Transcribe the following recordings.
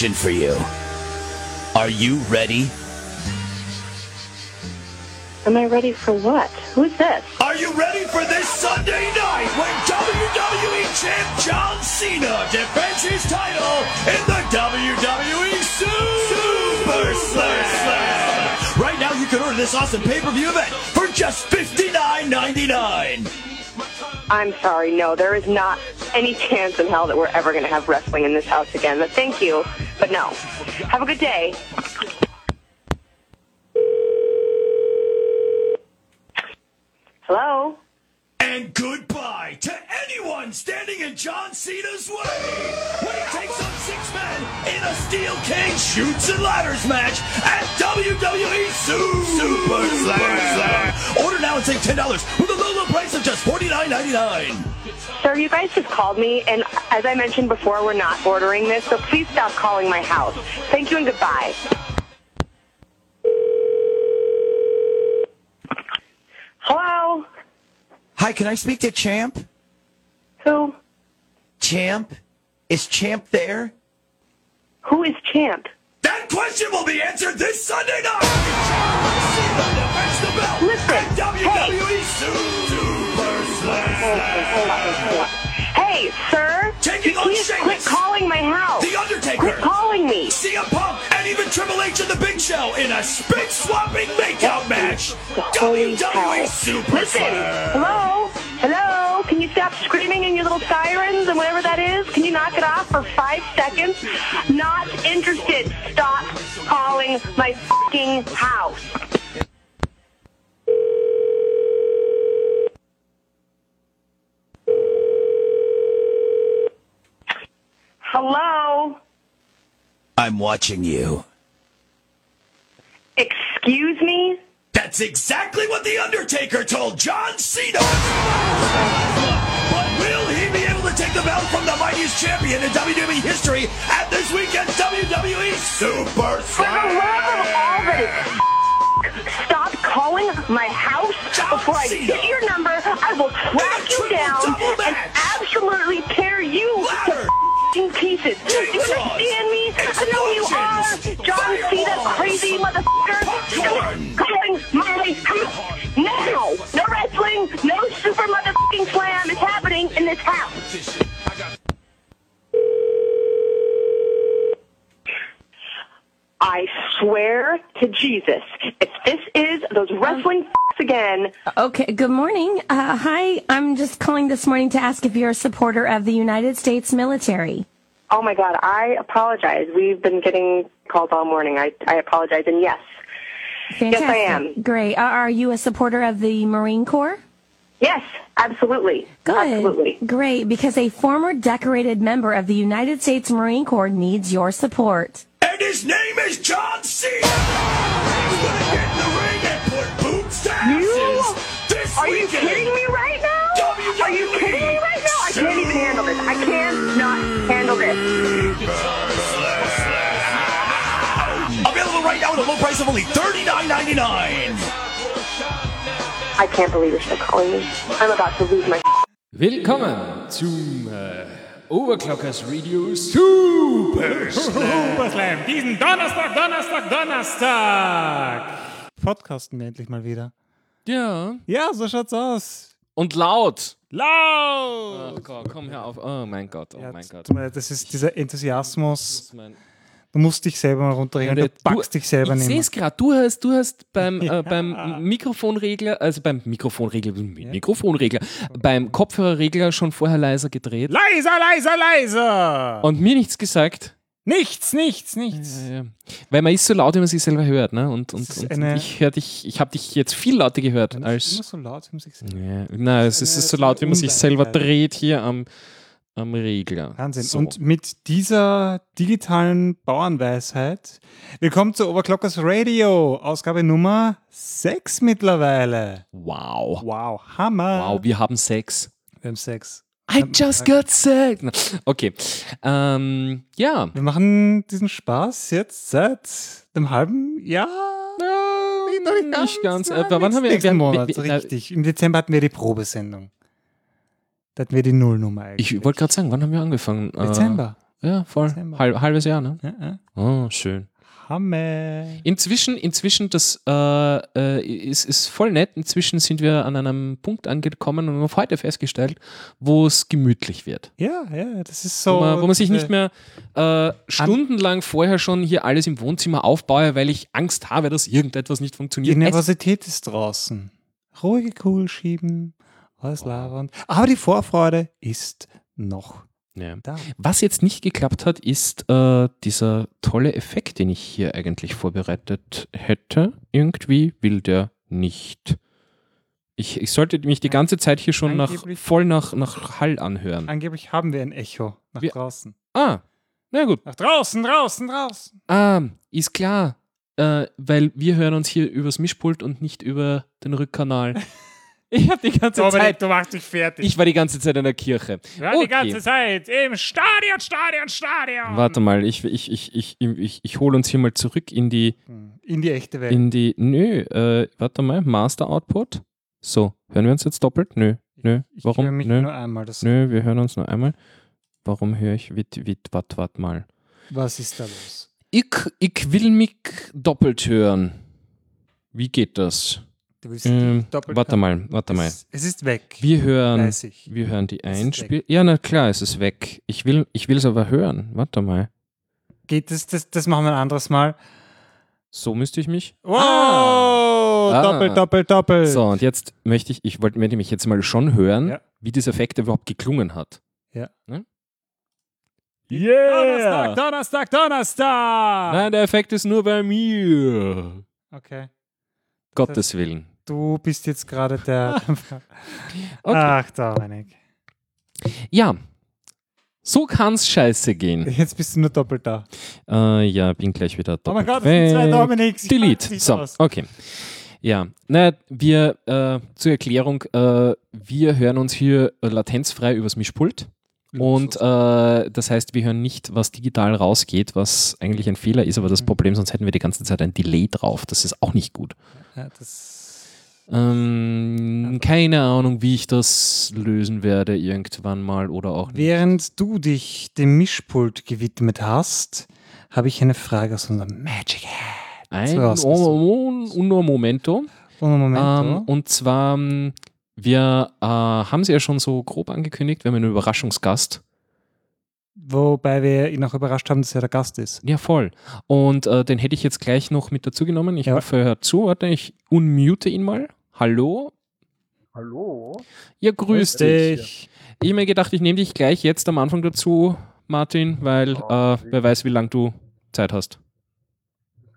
question for you. Are you ready? Am I ready for what? Who's this? Are you ready for this Sunday night when WWE Champ John Cena defends his title in the WWE Super Slam? Right now, you can order this awesome pay-per-view event for just $59.99. I'm sorry, no, there is not any chance in hell that we're ever going to have wrestling in this house again. But thank you, but no. Have a good day. Hello? And to anyone standing in John Cena's way when he takes on six men in a steel cage shoots and ladders match at WWE Su- Super Slam. Order now and save ten dollars with a low, low price of just forty nine ninety nine. Sir, you guys just called me, and as I mentioned before, we're not ordering this, so please stop calling my house. Thank you and goodbye. Hello? Hi, can I speak to Champ? Who? Champ? Is Champ there? Who is Champ? That question will be answered this Sunday night. John Cena defends the belt Listen, at WWE Super Slam. Hey, sir! Taking on Please quit calling my house! The Undertaker. Quit calling me! CM Punk and even Triple H and the Big Show in a spit swapping makeout match. The WWE hell. Super Listen, Slam. hello? Hello? Can you stop screaming in your little sirens and whatever that is? Can you knock it off for five seconds? Not interested. Stop calling my fucking house. Hello? I'm watching you. Excuse me? That's exactly what The Undertaker told John Cena. But will he be able to take the belt from the mightiest champion in WWE history at this weekend's WWE Super For the love of all that Slam? is stop calling my house before I get your number. I will track you down and absolutely tear you to f***ing pieces. Do you understand me? I know you are, John Cena, crazy motherfucker. Calling my house now. No wrestling, no super motherfucking slam is happening in this house. I swear to Jesus, if this is those wrestling f***s again, Okay, good morning. Uh, hi, I'm just calling this morning to ask if you're a supporter of the United States military. oh my God, I apologize. We've been getting calls all morning. I, I apologize. And yes, Fantastic. I am. Great. Are are you a supporter of the Marine Corps? Yes, absolutely. Good. Absolutely. Great, because a former decorated member of the United States Marine Corps needs your support. And his name is John Cena. He's gonna get in the ring and put boots to asses. This Are you kidding me right now? WWE Are you kidding me right now? I can't even handle this. I cannot handle this. Available right now at a low price of only $39.99. I can't believe you're still calling me. I'm about to lose my Willkommen zum äh, Overclockers Radio Super Slam. Diesen Donnerstag, Donnerstag, Donnerstag. Podcasten wir endlich mal wieder. Ja. Ja, so schaut's aus. Und laut. Laut! Oh Gott, komm her auf. Oh mein Gott, oh Ja, mein Gott. Das ist dieser Enthusiasmus. Das ist mein- Du musst dich selber mal runterregeln. Du packst dich selber ich nicht sehe mehr. es gerade. Du hast, du hast beim, Ja. äh, beim Mikrofonregler, also beim Mikrofonregler, Mikrofonregler, beim Kopfhörerregler schon vorher leiser gedreht Leiser, leiser, leiser! und mir nichts gesagt. nichts, nichts, nichts. Ja, ja. Weil man ist so laut, wie man sich selber hört, ne? Und, und, und ich höre dich, ich habe dich jetzt viel lauter gehört Immer als. so laut, wie man sich sagt. Ja, nein, es ist, so laut, wie man sich selber Ungleichheit. dreht hier am, am Regler. Wahnsinn. So. Und mit dieser digitalen Bauernweisheit, willkommen zu Overclockers Radio, Ausgabe Nummer 6 mittlerweile. wow. Wow, Hammer. Wow, wir haben Sex. Wir haben Sex. I just got sex. Na, Okay. Ähm, ja. Wir machen diesen Spaß jetzt seit einem halben Jahr. noch nicht ganz. Ja, Äh, wann haben wir- nächsten wir- Monat, wir- richtig. Im Dezember hatten wir die Probesendung. Da hatten wir die Nullnummer eigentlich. Ich wollte gerade sagen, wann haben wir angefangen? Äh, Dezember. Ja, voll. Dezember. Halb, halbes Jahr, ne? Ja, ja. Oh, schön. Hammer. Inzwischen, inzwischen, das äh, äh, ist, ist voll nett. Inzwischen sind wir an einem Punkt angekommen und haben heute festgestellt, wo es gemütlich wird. Ja, ja, das ist so. wo, man, wo man sich nicht mehr äh, stundenlang vorher schon hier alles im Wohnzimmer aufbaue, weil ich Angst habe, dass irgendetwas nicht Die funktioniert. Es, Nervosität ist draußen. Ruhige Kugel schieben, alles labernd. Aber die Vorfreude ist noch ja. da. Was jetzt nicht geklappt hat, ist äh, dieser tolle Effekt, den ich hier eigentlich vorbereitet hätte. Irgendwie will der nicht. Ich, ich sollte mich die ganze Zeit hier schon nach, voll nach, nach Hall anhören. Angeblich haben wir ein Echo nach Wir- draußen. Ah, na gut. Nach draußen, draußen, draußen. Ah, ist klar. Äh, weil wir hören uns hier übers Mischpult und nicht über den Rückkanal. Ich habe die ganze Zeit. du machst dich fertig. Ich war die ganze Zeit in der Kirche. war Okay. die ganze Zeit im Stadion, Stadion, Stadion. Warte mal, ich, ich, ich, ich, ich, ich hole uns hier mal zurück in die, In die echte Welt. in die, nö, äh, warte mal, Master Output. So, hören wir uns jetzt doppelt? Nö, nö, ich warum? höre mich Nö, nur einmal. Das nö, wir hören uns nur einmal. Warum höre ich, wit, wit, wat, wat mal. Was ist da los? Ich, ich will mich doppelt hören. Wie geht das? Du willst Ähm, doppelt warte mal, warte mal. Es, es ist weg. Wir hören, wir hören die Einspiel. Ja, na klar, es ist weg. Ich will, ich will es aber hören. Warte mal. Geht das, das, das machen wir ein anderes Mal. So müsste ich mich. Wow! Ah. Doppelt, doppelt, doppelt. So, und jetzt möchte ich, ich wollte mich jetzt mal schon hören, Ja. wie dieser Effekt überhaupt geklungen hat. Ja. Ne? Donnerstag, Donnerstag, Donnerstag! Nein, der Effekt ist nur bei mir. Okay. Gottes Willen. Du bist jetzt gerade der. Okay. Ach, Dominik. Ja, so kann's scheiße gehen. Jetzt bist du nur doppelt da. Äh, ja, bin gleich wieder Oh mein Gott, das sind zwei. Dominiks. Delete. So, aus. okay. Ja, naja, wir, äh, zur Erklärung, äh, wir hören uns hier äh, latenzfrei übers Mischpult. Und äh, das heißt, wir hören nicht, was digital rausgeht, was eigentlich ein Fehler ist, aber Mhm. das Problem, sonst hätten wir die ganze Zeit ein Delay drauf. Das ist auch nicht gut. Ja, das Ähm, keine Ahnung, wie ich das lösen werde irgendwann mal oder auch nicht. Während du dich dem Mischpult gewidmet hast, habe ich eine Frage aus unserem Magic Hat. Ein un- uno momento. Und Moment. Ähm, und zwar, ähm, wir äh, haben sie ja schon so grob angekündigt, wir haben einen Überraschungsgast. Wobei wir ihn auch überrascht haben, dass er der Gast ist. Ja, voll. Und äh, den hätte ich jetzt gleich noch mit dazu genommen. Ich Ja. hoffe, er hört zu. Warte, ich unmute ihn mal. Hallo? Hallo? Ja, grüß dich. Ich habe mir gedacht, ich nehme dich gleich jetzt am Anfang dazu, Martin, weil äh, wer weiß, wie lange du Zeit hast.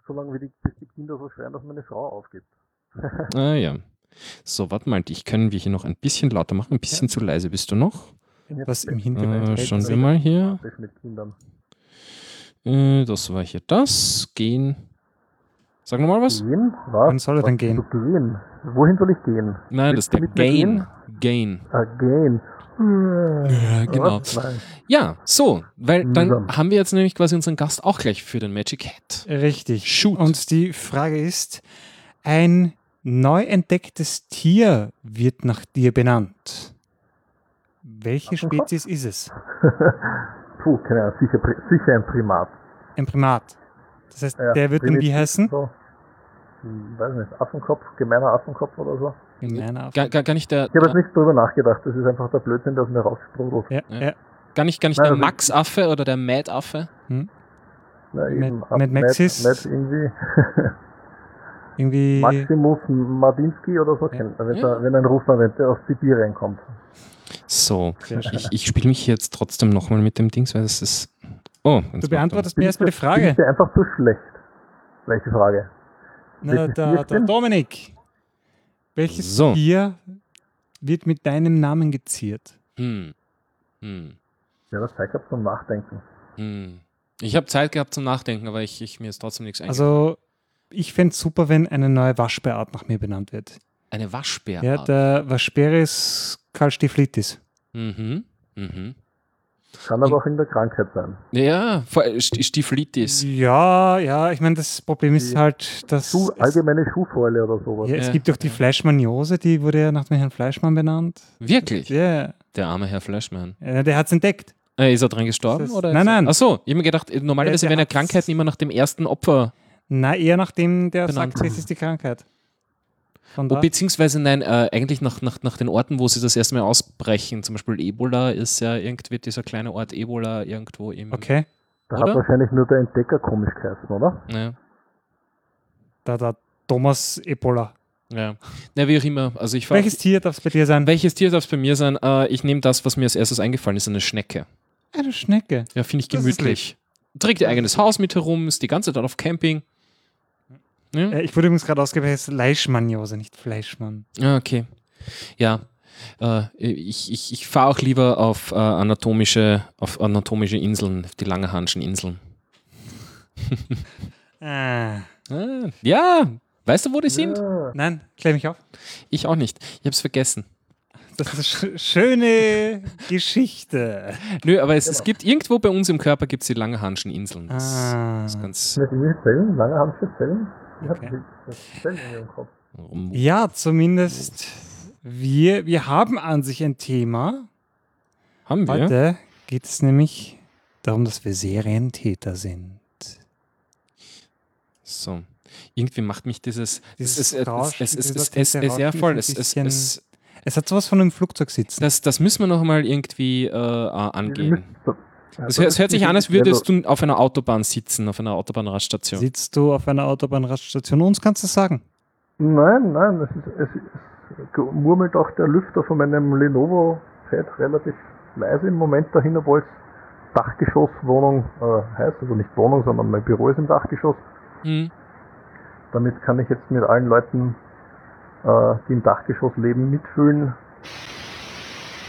Solange wie die, bis die Kinder so schreien, dass meine Frau aufgibt. Ah ja. So, warte mal, dich können wir hier noch ein bisschen lauter machen. Ein bisschen zu leise bist du noch. Was im Hintergrund. Äh, schauen wir mal hier. Äh, das war hier das. Gehen. Sag nochmal was. Gehen? Was? Wann soll er denn gehen? So gehen? Wohin soll ich gehen? Nein, das ist der mit Gain. Gain. Ah, gehen. Ja, genau. Was? Nein. Ja, so, weil dann Mühsam. haben wir jetzt nämlich quasi unseren Gast auch gleich für den Magic Hat. Richtig. Shoot. Und die Frage ist: Ein neu entdecktes Tier wird nach dir benannt. Welche? Spezies ist es? Puh, keine Ahnung. Sicher, sicher ein Primat. Ein Primat. Das heißt, Ja, der wird nun wie heißen? So. Hm, weiß nicht, Affenkopf, gemeiner Affenkopf oder so. In meiner Gar, gar, gar nicht der, Ich habe jetzt nicht drüber nachgedacht, das ist einfach der Blödsinn, der aus mir raussprudelt. ja, Ja. ja. gar nicht, gar nicht Nein, der also- Max-Affe oder der Mad-Affe. Na, Mad- eben, Mad Max ist- Mad irgendwie. Irgendwie. Maximus Madinsky oder so, kennt man, wenn, Ja. der, wenn ein Russland wenn der aus Sibirien kommt. So, ich, ich spiele mich jetzt trotzdem nochmal mit dem Dings, weil es ist. Oh, Du beantwortest mir erstmal die Frage. ich dir einfach zu schlecht? Welche Frage? Na, der, der? Dominik. Welches So. Tier wird mit deinem Namen geziert? Hm. Hm. Ja, das Zeit gehabt zum Nachdenken. Hm. Ich habe Zeit gehabt zum Nachdenken, aber ich, ich mir ist trotzdem nichts eingefallen. Also, ich fände es super, wenn eine neue Waschbärart nach mir benannt wird. Eine Waschbärart. Ja, der Waschbäris calstiflitis. mhm. Mhm. Kann aber auch in der Krankheit sein. Ja, vor- St- Stieflitis. Ja, ja, ich meine, das Problem ist Die halt, dass Schuh, allgemeine Schuhfäule oder sowas. ja, es Ja. gibt doch die Fleischmaniose, die wurde ja nach dem Herrn Fleischmann benannt. Wirklich? Ja, Der arme Herr Flashman. äh, der hat es entdeckt. Äh, ist er dran gestorben? Das- oder Nein, nein. Achso, ich habe mir gedacht, normalerweise Der- der werden ja Krankheiten immer nach dem ersten Opfer Na, eher nachdem der Benannt. sagt, es ist die Krankheit. Da. beziehungsweise nein, äh, eigentlich nach, nach, nach den Orten, wo sie das erste Mal ausbrechen. Zum Beispiel Ebola ist ja irgendwie dieser kleine Ort Ebola irgendwo im. Okay, Da Oder? hat wahrscheinlich nur der Entdecker komisch geheißen, oder? Ja, da der Thomas Ebola. ja. Na, wie auch immer. Also ich Welches Tier darf es bei dir sein? welches Tier darf es bei mir sein? Äh, ich nehme das, was mir als erstes eingefallen ist, eine Schnecke. Eine Schnecke. Ja, finde ich gemütlich. Trägt ihr eigenes Haus mit herum, ist die ganze Zeit auf Camping. Ja, Äh, ich wurde übrigens gerade ausgewählt, es ist Leischmaniose, nicht Fleischmann. ah, okay. Ja. Äh, ich ich, ich fahre auch lieber auf, äh, anatomische, auf anatomische Inseln, die Langerhanschen Inseln. Ah. Ah, ja, weißt du, wo die sind? Nein, klär mich auf. Ich auch nicht. Ich habe es vergessen. Das ist eine sch schöne Geschichte. Nö, aber es, es gibt irgendwo bei uns im Körper gibt es die Langerhanschen Inseln. Das Ah. ist ganz. Irgendwie Zellen? Ich Okay. habe Zellen in ihrem Kopf. Ja, zumindest wir, wir haben an sich ein Thema. Haben wir? Heute geht es nämlich darum, dass wir Serientäter sind. So. Irgendwie macht mich dieses. Dieses es, ja, Rauschen voll. ist Es, es, es, Es hat sowas von einem Flugzeug sitzen. das, das müssen wir noch mal irgendwie äh, angehen. Müsst- Es, hört- es sich an, als würdest du auf einer Autobahn sitzen, auf einer Autobahnraststation. Sitzt du auf einer Autobahnraststation? Uns kannst du sagen. Nein, nein, es, ist, es, es murmelt auch der Lüfter von meinem Lenovo-Pad relativ leise im Moment dahin, obwohl es Dachgeschosswohnung äh, heißt, also nicht Wohnung, sondern mein Büro ist im Dachgeschoss. Hm. Damit kann ich jetzt mit allen Leuten, äh, die im Dachgeschoss leben, mitfühlen.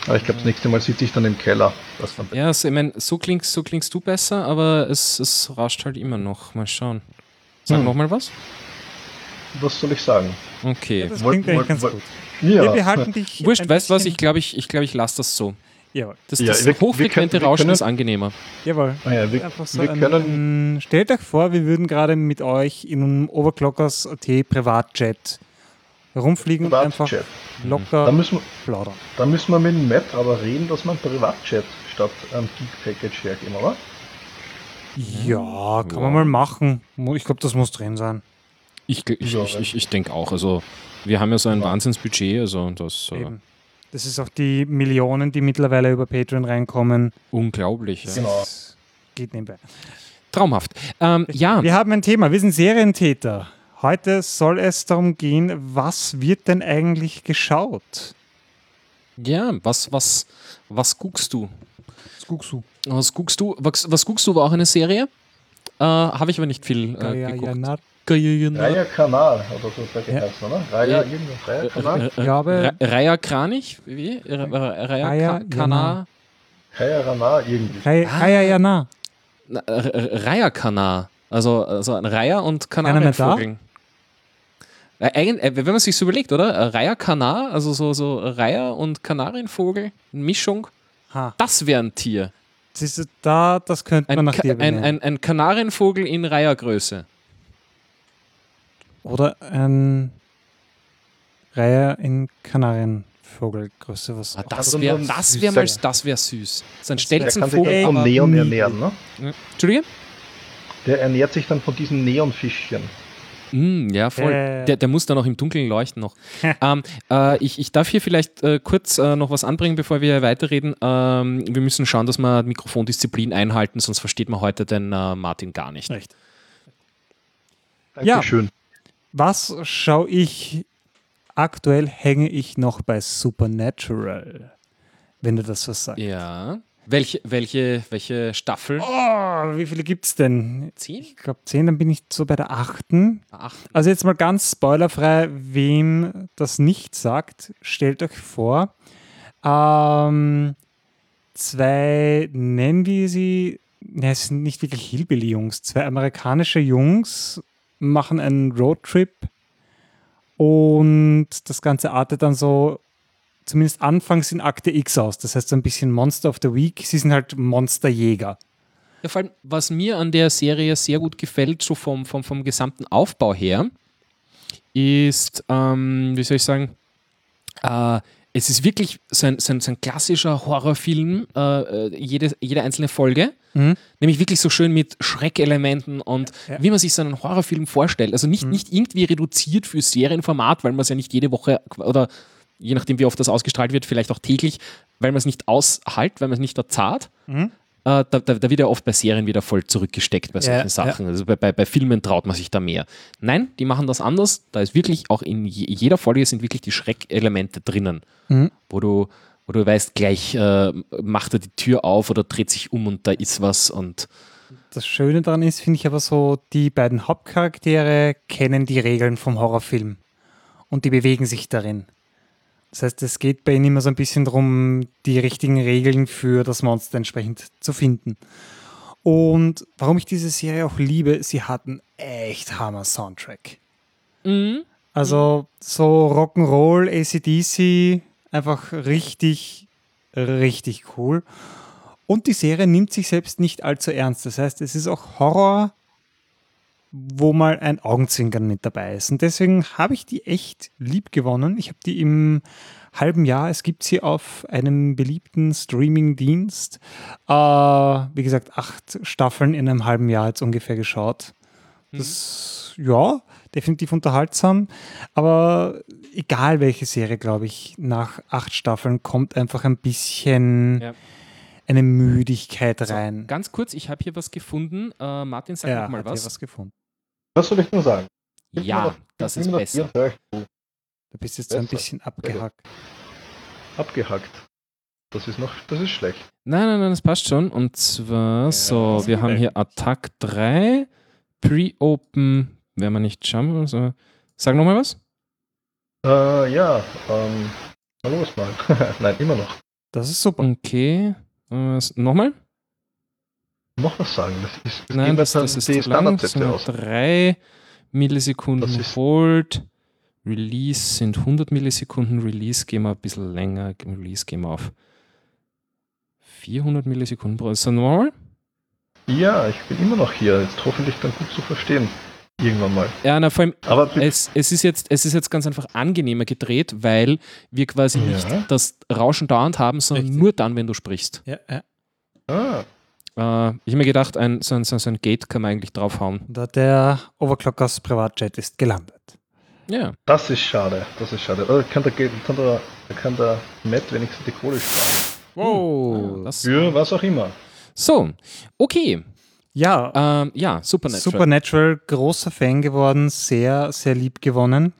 Aber ich glaube, das nächste Mal sitze ich dann im Keller. Das dann Ja, so, ich mein, so, klingst, so klingst du besser, aber es, es rauscht halt immer noch. Mal schauen. Sag Hm. noch mal was? Was soll ich sagen? Okay. Das Woll- klingt eigentlich ganz gut. Ja, Wir behalten dich. Wurscht, weißt du was? Ich glaube, ich, ich, glaub, ich lasse das so. Jawohl. Das, Ja, das wir- wir hochfrequente können- wir Rauschen können- ist angenehmer. Jawohl. Ah ja, wir, so wir ein, können. ein, stellt euch vor, wir würden gerade mit euch in einem Overclockers.at Privatjet rumfliegen und einfach Privatjet. Da locker müssen, wir- plaudern. da müssen wir mit dem Matt aber reden, dass man Privatjet statt ähm, Geek Package hergeben, oder? Ja, kann Ja. man mal machen. Ich glaube, das muss drin sein. Ich, ich, Ja, ich, ich, ich denke auch. Also, wir haben ja so ein Ja. Wahnsinnsbudget, also das äh, Eben. Das ist auch die Millionen, die mittlerweile über Patreon reinkommen. unglaublich. Ja. Genau. Geht nebenbei. Traumhaft. Ähm, ja, Wir haben ein Thema. Wir sind Serientäter. Heute soll es darum gehen, was wird denn eigentlich geschaut? ja, was, was, was guckst du? Was guckst du? Was guckst du? Was, was guckst du? War auch eine Serie? Äh, Habe ich aber nicht viel äh, ja, ja, geguckt. Raya Kanal oder so sagt Ja. ja. heißt, oder? Raya, Ja. irgendwas, Raya Kanal? Äh, äh, glaube- Ra- Raya Kranich? Wie? Ra- Ra- Raya Raya Ka- Kana? Raya Rana, irgendwie. Raya, Ah. Raya, ja, na. Na, R- R- Raya Kana. Also, also ein Raya und? Kanarienvogel. Äh, äh, wenn man sich so überlegt, oder? Äh, Raya Kana, also so, so Raya und Kanarienvogel, Mischung, Ha. das wäre ein Tier. Siehst du, da, das könnte man Ein, nach Ka- dir ein, benennen. ein, ein Kanarienvogel in Raya-Größe. Oder ein Reihe in Kanarienvogelgröße. Was Ah, das wäre das wär mal, das wär süß. So ein Der kann sich Stelzenvogel. dann vom Neon nie- ernähren, ne? Entschuldige? Der ernährt sich dann von diesen Neonfischchen. Mm, ja, voll. Äh. Der, der muss dann auch im Dunkeln leuchten noch. ähm, äh, ich, ich darf hier vielleicht äh, kurz äh, noch was anbringen, bevor wir weiterreden. Ähm, wir müssen schauen, dass wir Mikrofondisziplin einhalten, sonst versteht man heute den äh, Martin gar nicht. Recht. Ja. Dankeschön. Was schaue ich? Aktuell hänge ich noch bei Supernatural. Wenn du das was sagst. Ja. Welche, welche, welche Staffel? Oh, wie viele gibt es denn? Zehn? Ich glaube zehn, dann bin ich so bei der achten. Acht. Also jetzt mal ganz spoilerfrei, wem das nicht sagt, stellt euch vor, ähm, zwei, nennen wir sie, ne, es sind nicht wirklich Hillbilly-Jungs, zwei amerikanische Jungs machen einen Roadtrip und das Ganze artet dann so, zumindest anfangs in Akte X aus. Das heißt so ein bisschen Monster of the Week. Sie sind halt Monsterjäger. Ja, vor allem, was mir an der Serie sehr gut gefällt, so vom, vom, vom gesamten Aufbau her, ist, ähm, wie soll ich sagen, äh, es ist wirklich so ein, so ein, so ein klassischer Horrorfilm, äh, äh, jede, jede einzelne Folge. Mhm. Nämlich wirklich so schön mit Schreckelementen und Ja. wie man sich so einen Horrorfilm vorstellt. Also nicht, nicht irgendwie reduziert für Serienformat, weil man es ja nicht jede Woche oder je nachdem, wie oft das ausgestrahlt wird, vielleicht auch täglich, weil man es nicht aushält, weil man es nicht erzahlt. Mhm. Äh, da, da, da wird ja oft bei Serien wieder voll zurückgesteckt bei solchen Ja, Sachen. Also bei, bei, bei Filmen traut man sich da mehr. Nein, die machen das anders. Da ist wirklich auch in je, jeder Folge sind wirklich die Schreckelemente drinnen, Mhm. wo du wo du weißt, gleich äh, macht er die Tür auf oder dreht sich um und da ist was und Das Schöne daran ist, finde ich aber so, die beiden Hauptcharaktere kennen die Regeln vom Horrorfilm und die bewegen sich darin. Das heißt, es geht bei ihnen immer so ein bisschen darum, die richtigen Regeln für das Monster entsprechend zu finden. Und warum ich diese Serie auch liebe, sie hat einen echt Hammer-Soundtrack. Also so Rock'n'Roll, ACDC, einfach richtig, richtig cool. Und die Serie nimmt sich selbst nicht allzu ernst. Das heißt, es ist auch Horror, wo mal ein Augenzwinkern mit dabei ist. Und deswegen habe ich die echt lieb gewonnen. Ich habe die im halben Jahr, es gibt sie auf einem beliebten Streaming-Dienst, äh, wie gesagt, acht Staffeln in einem halben Jahr jetzt ungefähr geschaut. Das, ja, definitiv unterhaltsam. Aber egal welche Serie, glaube ich, nach acht Staffeln kommt einfach ein bisschen Ja. eine Müdigkeit rein. ganz kurz, ich habe hier was gefunden. Äh, Martin, sag ja, mal hat hier was. was gefunden. Was soll ich denn sagen? Gib Ja, das gib ist besser. Zeug, du. Bist jetzt so ein Besser. bisschen abgehackt. Abgehackt. Das ist noch, das ist schlecht. Nein, nein, nein, das passt schon. Und zwar, so, wir haben hier Attack 3, Pre-Open, werden wir nicht schauen. Also, sag nochmal was. Äh, ja, ähm, mal los mal. Nein, immer noch. Das ist super. Okay. Äh, nochmal? Noch was sagen. Das ist, das Nein, das, das ist die zu lang. Standardsätze So aus. 3 Millisekunden Das Hold. Release sind 100 Millisekunden. Release gehen wir ein bisschen länger. Release gehen wir auf 400 Millisekunden pro. Ist das normal? Ja, ich bin immer noch hier. Jetzt hoffentlich dann gut zu verstehen. Irgendwann mal. Ja, na, vor allem, Aber es, es, ist jetzt, es ist jetzt ganz einfach angenehmer gedreht, weil wir quasi Ja. nicht das Rauschen dauernd haben, sondern Richtig. nur dann, wenn du sprichst. Ja, ja. ah, Äh, ich habe mir gedacht, ein, so, ein, so so ein Gate kann man eigentlich draufhauen. Da der Overclockers Privatjet ist gelandet. Ja. das ist schade. Das ist schade. Oh, kann der, kann der, kann der Matt wenigstens die Kohle sparen. Oh. Ja, das, Für was auch immer. so, okay. Ja, Ähm, ja, Supernatural. Supernatural, großer Fan geworden, sehr, sehr lieb gewonnen.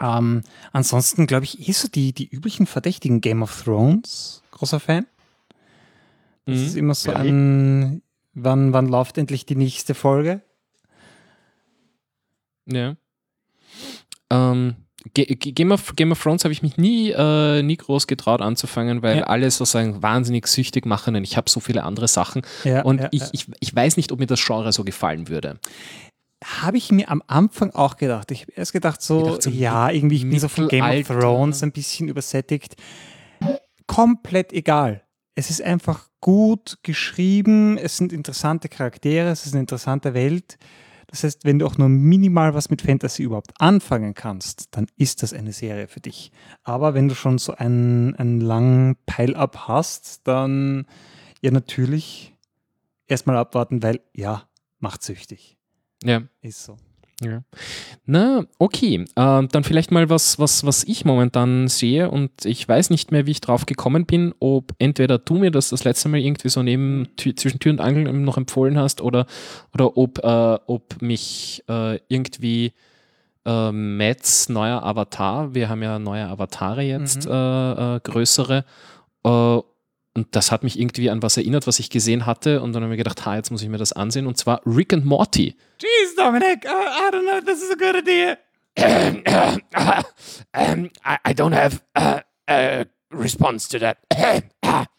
Ähm, ansonsten glaube ich eh so die, die üblichen Verdächtigen Game of Thrones, großer Fan. Das ist Mhm. immer so ein, wann, wann läuft endlich die nächste Folge? Ja. Ähm, Game, of, Game of Thrones habe ich mich nie, äh, nie groß getraut anzufangen, weil Ja. alle sozusagen wahnsinnig süchtig machen und ich habe so viele andere Sachen. Ja, Und ja, ich, ja. Ich, ich weiß nicht, ob mir das Genre so gefallen würde. Habe ich mir am Anfang auch gedacht. Ich habe erst gedacht, so, Gedacht, so ja, irgendwie, ich bin so von Game of. Thrones ein bisschen übersättigt. Komplett egal. Es ist einfach gut geschrieben, es sind interessante Charaktere, es ist eine interessante Welt. Das heißt, wenn du auch nur minimal was mit Fantasy überhaupt anfangen kannst, dann ist das eine Serie für dich. Aber wenn du schon so einen, einen langen Pile-Up hast, dann ja natürlich erstmal abwarten, weil ja, macht süchtig. Ja. Ist so. Ja. Na, okay. Ähm, dann vielleicht mal was, was, was ich momentan sehe und ich weiß nicht mehr, wie ich drauf gekommen bin, ob entweder du mir das das letzte Mal irgendwie so neben zwischen Tür und Angel noch empfohlen hast oder, oder ob, äh, ob mich äh, irgendwie äh, Mats neuer Avatar, wir haben ja neue Avatare jetzt, Mhm. äh, äh, größere, äh, und das hat mich irgendwie an was erinnert, was ich gesehen hatte und dann habe ich mir gedacht, ha, jetzt muss ich mir das ansehen und zwar Rick and Morty. Jeez, Dominic, I, I don't know if this is a good idea. um, I, I don't have a, a response to that.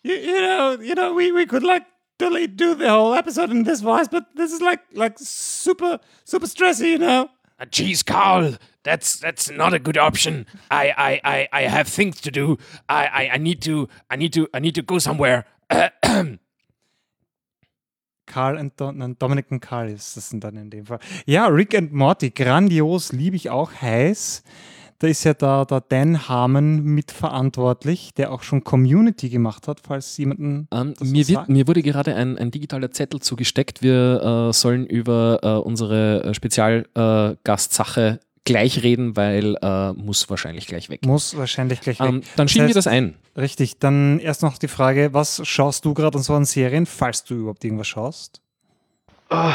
You, you know, you know, we, we could like totally do the whole episode in this voice, but this is like like super super stressy, you know. Geez, Carl, that's that's not a good option. I I, I, I have things to do. I, I, I need to I need to I need to go somewhere. Carl und Don, Dominic und Carl ist das sind dann in dem Fall. Ja, Rick and Morty, grandios, liebe ich auch heiß. Da ist ja da der Dan Harmon mitverantwortlich, der auch schon Community gemacht hat, falls jemanden. Ähm, das mir, wird, sagt. mir wurde gerade ein, ein digitaler Zettel zugesteckt. Wir äh, sollen über äh, unsere äh, Spezialgastsache gleich reden, weil äh, muss wahrscheinlich gleich weg. Muss wahrscheinlich gleich weg. Ähm, dann Das schieben wir heißt- das ein. Richtig, dann erst noch die Frage, was schaust du gerade an so an Serien, falls du überhaupt irgendwas schaust? Ah,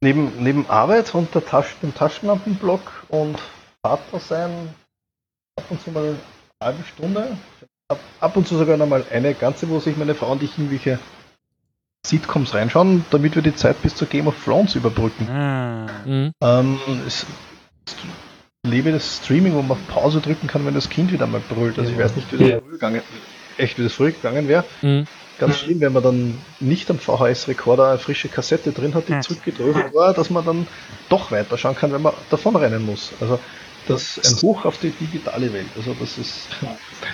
neben, neben Arbeit und der Tasch, dem Taschenlampenblock und Vater sein, ab und zu mal eine halbe Stunde, ab, ab und zu sogar noch mal eine ganze, wo sich meine Frau und ich irgendwelche Sitcoms reinschauen, damit wir die Zeit bis zur Game of Thrones überbrücken. Ah, Mhm. Ähm, es, es lebe das Streaming, wo man auf Pause drücken kann, wenn das Kind wieder mal brüllt. Also ich weiß nicht, wie das früher gegangen, echt wie das früher gegangen wäre. Mhm. Ganz schlimm, wenn man dann nicht am VHS-Rekorder eine frische Kassette drin hat, die Ja. zurückgedröselt war, dass man dann doch weiterschauen kann, wenn man davonrennen muss. Also das ist ein Hoch auf die digitale Welt. Also das ist.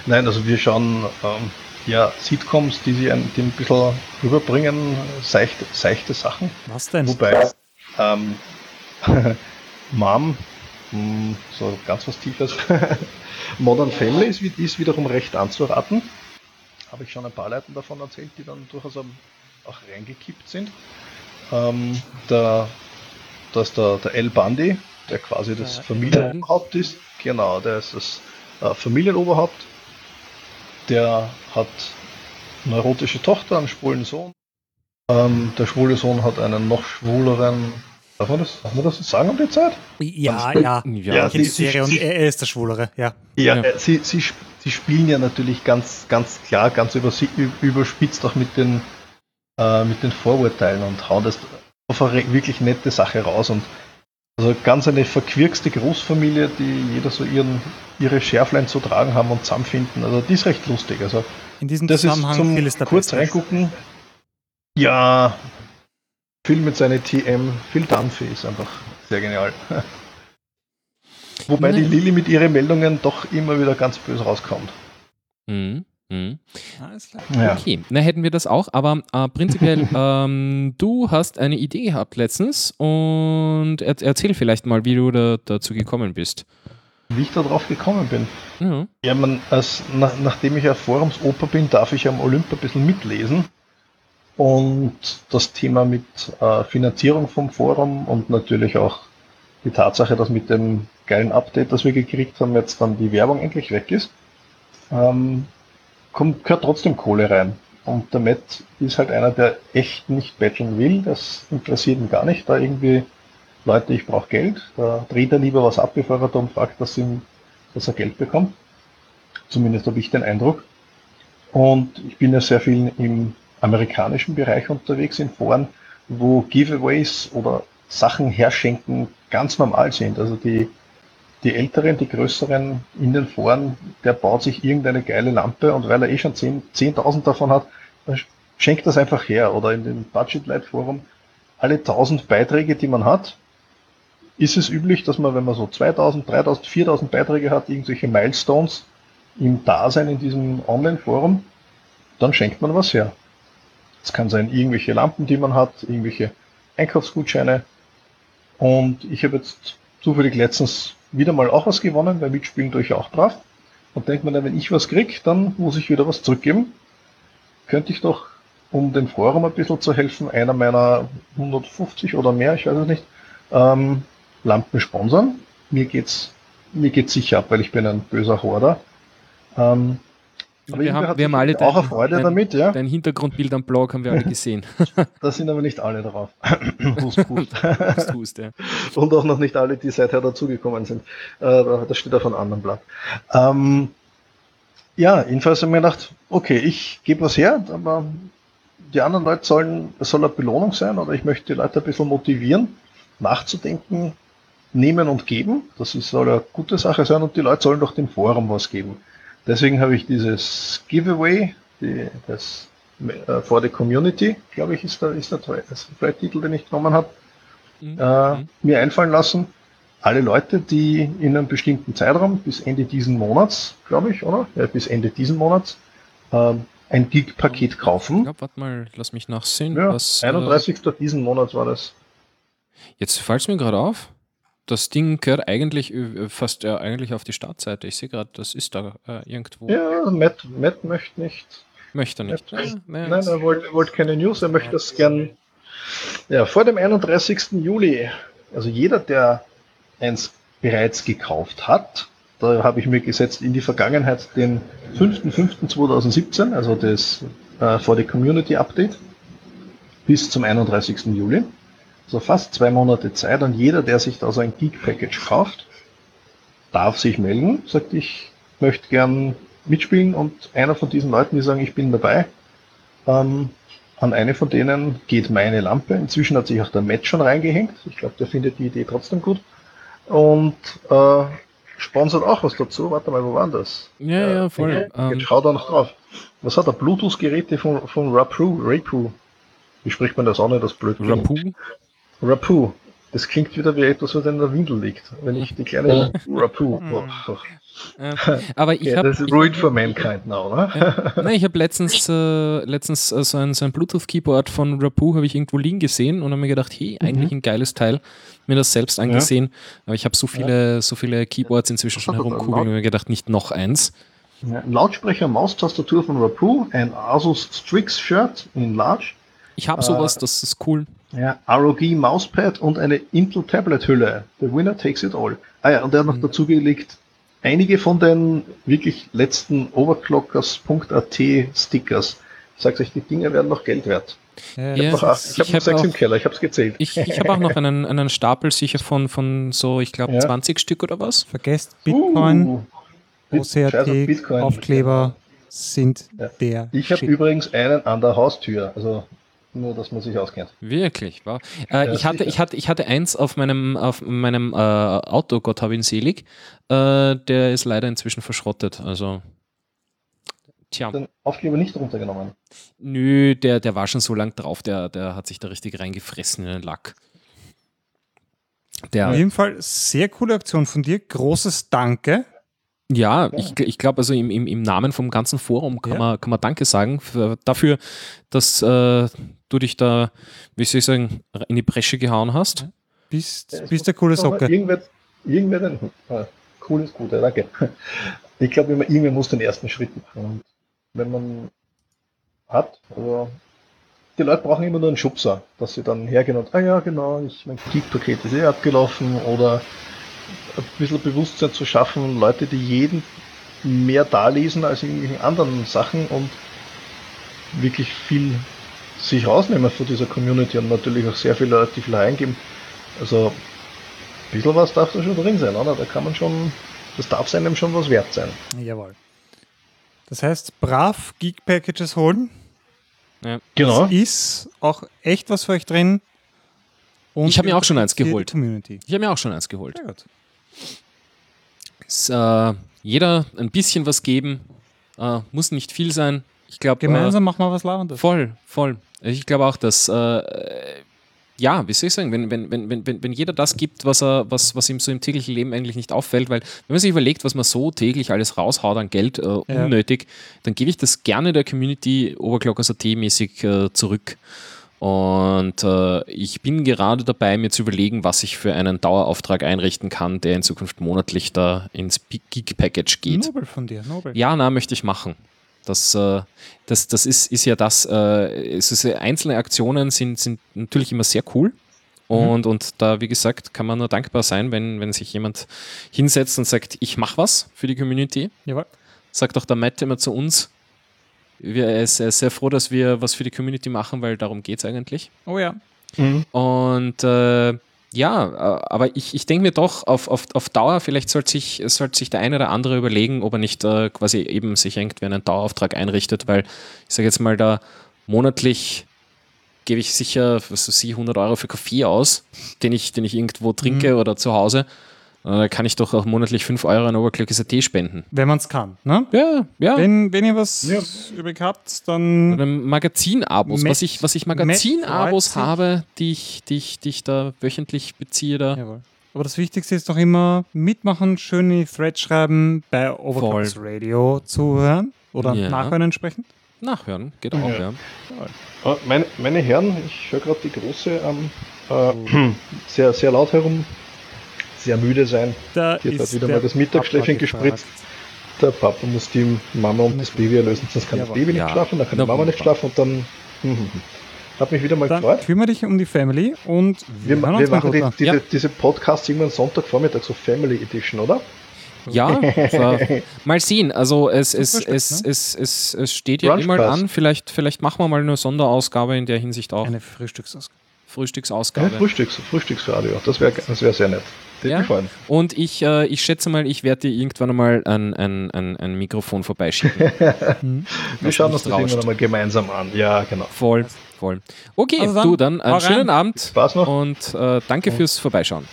Nein, also wir schauen ähm, ja Sitcoms, die sie ein, die ein bisschen rüberbringen, seichte, seichte Sachen. was denn? Wobei ähm, Mom, mh, so ganz was Tiefes, Modern Family ist, ist wiederum recht anzuraten. Habe ich schon ein paar Leuten davon erzählt, die dann durchaus auch reingekippt sind. Ähm, der, da ist der, der El Bundy, der quasi das Familienoberhaupt ist. Genau, der ist das äh, Familienoberhaupt. Der hat eine neurotische Tochter, einen schwulen Sohn. Ähm, der schwule Sohn hat einen noch schwuleren. Darf man das, darf man das so sagen um die Zeit? Ja, ja. Ja, Ja, kenne die sie- Serie und sie- er ist der Schwulere, ja. Ja, Ja. äh, sie, sie, sie spielen ja natürlich ganz, ganz klar, ganz übersi- ü- überspitzt auch mit den, äh, mit den Vorurteilen und hauen das auf eine wirklich nette Sache raus. Und also ganz eine verquirkste Großfamilie, die jeder so ihren, ihre Schärflein zu tragen haben und zusammenfinden. Also die ist recht lustig. Also In diesem das ist Zusammenhang zum viel ist der kurz Beste. reingucken. Ja, Phil mit seiner TM, Phil Dunphy ist einfach sehr genial. Wobei die Nein. Lilly mit ihren Meldungen doch immer wieder ganz böse rauskommt. Mhm. Mhm. Alles klar. Ja. Okay, na hätten wir das auch, aber äh, prinzipiell, ähm, du hast eine Idee gehabt letztens und er, erzähl vielleicht mal, wie du da, dazu gekommen bist. Wie ich da drauf gekommen bin. Ja. Ja, man, als, nach, nachdem ich ja Forumsoper bin, darf ich am Olymp ein bisschen mitlesen. Und das Thema mit äh, Finanzierung vom Forum und natürlich auch die Tatsache, dass mit dem geilen Update, das wir gekriegt haben, jetzt dann die Werbung endlich weg ist, ähm, kommt, gehört trotzdem Kohle rein. Und der Matt ist halt einer, der echt nicht betteln will. Das interessiert ihn gar nicht. Da irgendwie, Leute, ich brauche Geld. Da dreht er lieber was ab, bevor er darum fragt, dass, ihm, dass er Geld bekommt. Zumindest habe ich den Eindruck. Und ich bin ja sehr viel im amerikanischen Bereich unterwegs, in Foren, wo Giveaways oder Sachen herschenken ganz normal sind. Also die, die Älteren, die Größeren in den Foren, der baut sich irgendeine geile Lampe und weil er eh schon 10 10.000 davon hat, schenkt das einfach her. Oder in dem Budget Light Forum, alle 1000 Beiträge, die man hat, ist es üblich, dass man, wenn man so 2000, 3000, 4000 Beiträge hat, irgendwelche Milestones im Dasein in diesem Online-Forum, dann schenkt man was her. Es kann sein, irgendwelche Lampen, die man hat, irgendwelche Einkaufsgutscheine. Und ich habe jetzt zufällig letztens wieder mal auch was gewonnen, weil mitspielen tue auch brav. Und denkt man, dann, wenn ich was krieg, dann muss ich wieder was zurückgeben. Könnte ich doch, um dem Forum ein bisschen zu helfen, einer meiner 150 oder mehr, ich weiß es nicht, ähm, Lampen sponsern. Mir geht's, mir geht's sicher ab, weil ich bin ein böser Horder. Ähm, aber wir, haben, wir haben alle auch dein, Freude dein, damit, ja. dein Hintergrundbild am Blog haben wir alle gesehen. Da sind aber nicht alle drauf. Hust, hust. Das tust, ja. Und auch noch nicht alle, die seither dazugekommen sind. Äh, das steht auf einem anderen Blatt. Ähm, ja, jedenfalls habe ich mir gedacht, okay, ich gebe was her, aber die anderen Leute sollen, es soll eine Belohnung sein oder ich möchte die Leute ein bisschen motivieren, nachzudenken, nehmen und geben. Das ist, soll eine gute Sache sein und die Leute sollen doch dem Forum was geben. Deswegen habe ich dieses Giveaway, die, das äh, for the Community, glaube ich, ist der, ist der das Titel, den ich genommen habe, Mhm. äh, mir einfallen lassen. Alle Leute, die in einem bestimmten Zeitraum bis Ende diesen Monats, glaube ich, oder? Ja, bis Ende diesen Monats ähm, ein Gig-Paket kaufen. Ja, warte mal, lass mich nachsehen. Ja, was, äh, 31. diesen Monats war das. jetzt fällt es mir gerade auf. Das Ding gehört eigentlich äh, fast ja, eigentlich auf die Startseite. Ich sehe gerade, das ist da äh, irgendwo. Ja, Matt, Matt möchte nicht. Möchte nicht. Matt, naja, Nein, er wollte, wollte keine News, er möchte das gern ja, vor dem 31. Juli. Also jeder, der eins bereits gekauft hat, da habe ich mir gesetzt in die Vergangenheit den 5.5.2017, also das äh, vor die Community Update, bis zum 31. Juli. Also fast zwei Monate Zeit und jeder, der sich da so ein Geek Package kauft, darf sich melden, sagt, ich möchte gern mitspielen und einer von diesen Leuten, die sagen, ich bin dabei, ähm, an eine von denen geht meine Lampe. Inzwischen hat sich auch der Matt schon reingehängt. Ich glaube, der findet die Idee trotzdem gut. Und äh, sponsert auch was dazu. Warte mal, wo war das? ja, ja, voll. Jetzt Ähm, schau da noch drauf. Was hat er? Bluetooth-Geräte von, von Rapu, Rapu. Wie spricht man das auch nicht, das blöd? Rapu. Rapu. Das klingt wieder wie etwas, was in der Windel liegt. Wenn ich die kleine Rapu. Oh, oh. Äh, aber ich Ja, habe. das ist Ruined for Mankind now, ne? Nein, ich habe letztens, äh, letztens äh, so ein, so ein Bluetooth-Keyboard von Rapu habe ich irgendwo liegen gesehen und habe mir gedacht, hey, eigentlich ein geiles Teil. Mir das selbst angesehen, aber ich habe so viele, so viele Keyboards inzwischen schon er herumkugeln und mir gedacht, nicht noch eins. Ja, Lautsprecher, Maustastatur von Rapu, ein Asus Strix Shirt in Large, Ich habe sowas, das ist cool. Ja, ROG Mauspad und eine Intel Tablet Hülle. The winner takes it all. Ah ja, und er hat noch dazu gelegt, einige von den wirklich letzten Overclockers.at Stickers. Ich sag's euch, die Dinge werden noch Geld wert. Ja. Noch. Ich habe Ich noch hab sechs auch- im Keller, ich habe es gezählt. Ich, ich habe auch noch einen, einen Stapel sicher von, von so, ich glaube, Ja. 20 Stück oder was. Vergesst Bitcoin, Uh, OCRT. Aufkleber sind Ja. der Ich habe übrigens einen an der Haustür, also nur, dass man sich auskennt. Wirklich, wow. Äh, Ja, ich, hatte, sicher. ich, hatte, ich hatte eins auf meinem, auf meinem äh, Auto, Gott hab ihn selig. Äh, der ist leider inzwischen verschrottet. Also, tja, Den Aufkleber nicht runtergenommen. nö, der, der war schon so lang drauf, der, der hat sich da richtig reingefressen in den Lack. Auf Der, jeden Fall sehr coole Aktion von dir. Großes Danke. Ja, ich, ich glaube, also im, im, im Namen vom ganzen Forum kann, Ja. man, kann man Danke sagen für, dafür, dass äh, du dich da, wie soll ich sagen, in die Bresche gehauen hast. Bist, bist der coole Socke. Irgendwer, irgendwer den, ah, cool ist gut, ja, danke. Ich glaube, immer, irgendwer muss den ersten Schritt machen. Und wenn man hat, also die Leute brauchen immer nur einen Schubser, dass sie dann hergehen und, ah ja, genau, ich, mein Geek-Paket ist eh abgelaufen oder ein bisschen Bewusstsein zu schaffen, Leute, die jeden mehr da lesen als in irgendwelchen anderen Sachen und wirklich viel sich rausnehmen von dieser Community und natürlich auch sehr viele Leute, die viel reingeben. Also ein bisschen was darf da schon drin sein, oder? Da kann man schon, das darf einem schon was wert sein. Jawohl. Das heißt, brav Geek Packages holen. Genau. Es ist auch echt was für euch drin. Und Ich hab mir auch schon eins die geholt. Community. Ich habe mir auch schon eins geholt. Sehr gut. Es, äh, jeder ein bisschen was geben, äh, muss nicht viel sein. Ich glaube, Gemeinsam machen wir was äh, Labendes. voll, voll. Ich glaube auch, dass, äh, ja, wie soll ich sagen, wenn, wenn, wenn, wenn, wenn jeder das gibt, was, er, was, was ihm so im täglichen Leben eigentlich nicht auffällt, weil wenn man sich überlegt, was man so täglich alles raushaut an Geld, äh, Ja. unnötig, dann gebe ich das gerne der Community Overclockers.at mäßig äh, zurück. Und äh, ich bin gerade dabei, mir zu überlegen, was ich für einen Dauerauftrag einrichten kann, der in Zukunft monatlich da ins Geek Package geht. Nobel von dir, Nobel. Ja, na, möchte ich machen. Das, äh, das, das ist, ist ja das, äh, es ist, einzelne Aktionen sind, sind natürlich immer sehr cool. Und, und da, wie gesagt, kann man nur dankbar sein, wenn, wenn sich jemand hinsetzt und sagt, ich mache was für die Community. Jawohl. Sagt auch der Matt immer zu uns. Wir, er, ist, er ist sehr froh, dass wir was für die Community machen, weil darum geht es eigentlich. Oh ja. Und äh, ja, aber ich, ich denke mir doch, auf, auf, auf Dauer, vielleicht sollte sich, sollte sich der eine oder andere überlegen, ob er nicht äh, quasi eben sich irgendwie einen Dauerauftrag einrichtet, weil ich sage jetzt mal, da monatlich gebe ich sicher, was weiß ich, 100 Euro für Kaffee aus, den ich, den ich irgendwo trinke oder zu Hause. Äh, Da kann ich doch auch monatlich 5 Euro an Oberglück.at spenden. Wenn man es kann. Ne? Ja, ja. Wenn, wenn ihr was Ja. übrig habt, dann Oder Magazin-Abos, was ich, was ich Magazin-Abos habe, die ich, die, ich, die ich da wöchentlich beziehe. Da. Jawohl. Aber das Wichtigste ist doch immer mitmachen, schön in die Thread schreiben, bei Overclocks Voll. Radio zuhören oder Ja. nachhören entsprechend. Nachhören, geht auch, ja. Äh, Meine, meine Herren, ich höre gerade die Große am äh, sehr, sehr laut herum sehr müde sein. Da Hier hat wieder der mal das Mittagsschläfchen gespritzt. Der Papa muss die Mama und das Baby erlösen, sonst kann das Jawohl. Baby nicht Ja. schlafen, dann kann die Mama nicht schlafen und dann. Hm, hm, hm. Hat mich wieder mal Dann gefreut. kümmere dich um die Family und Wir, wir mein machen die, diese, Ja. diese Podcasts irgendwann Sonntagvormittag, so Family Edition, oder? Ja, mal sehen. Also es, es, es, ne? es, es, es steht ja immer an. Vielleicht, vielleicht machen wir mal eine Sonderausgabe in der Hinsicht auch. Eine Frühstücksausgabe. Ja, Frühstücksausgabe. Frühstücks, Frühstücksradio, das wäre das wär sehr nett. Ja. Und ich, äh, ich schätze mal, ich werde dir irgendwann einmal ein, ein, ein, ein Mikrofon vorbeischicken. Wir schauen uns das irgendwann einmal gemeinsam an. Ja, genau. Voll, voll. Okay, Also dann, du dann einen hau rein. schönen Abend Spaß noch. und äh, danke fürs Vorbeischauen.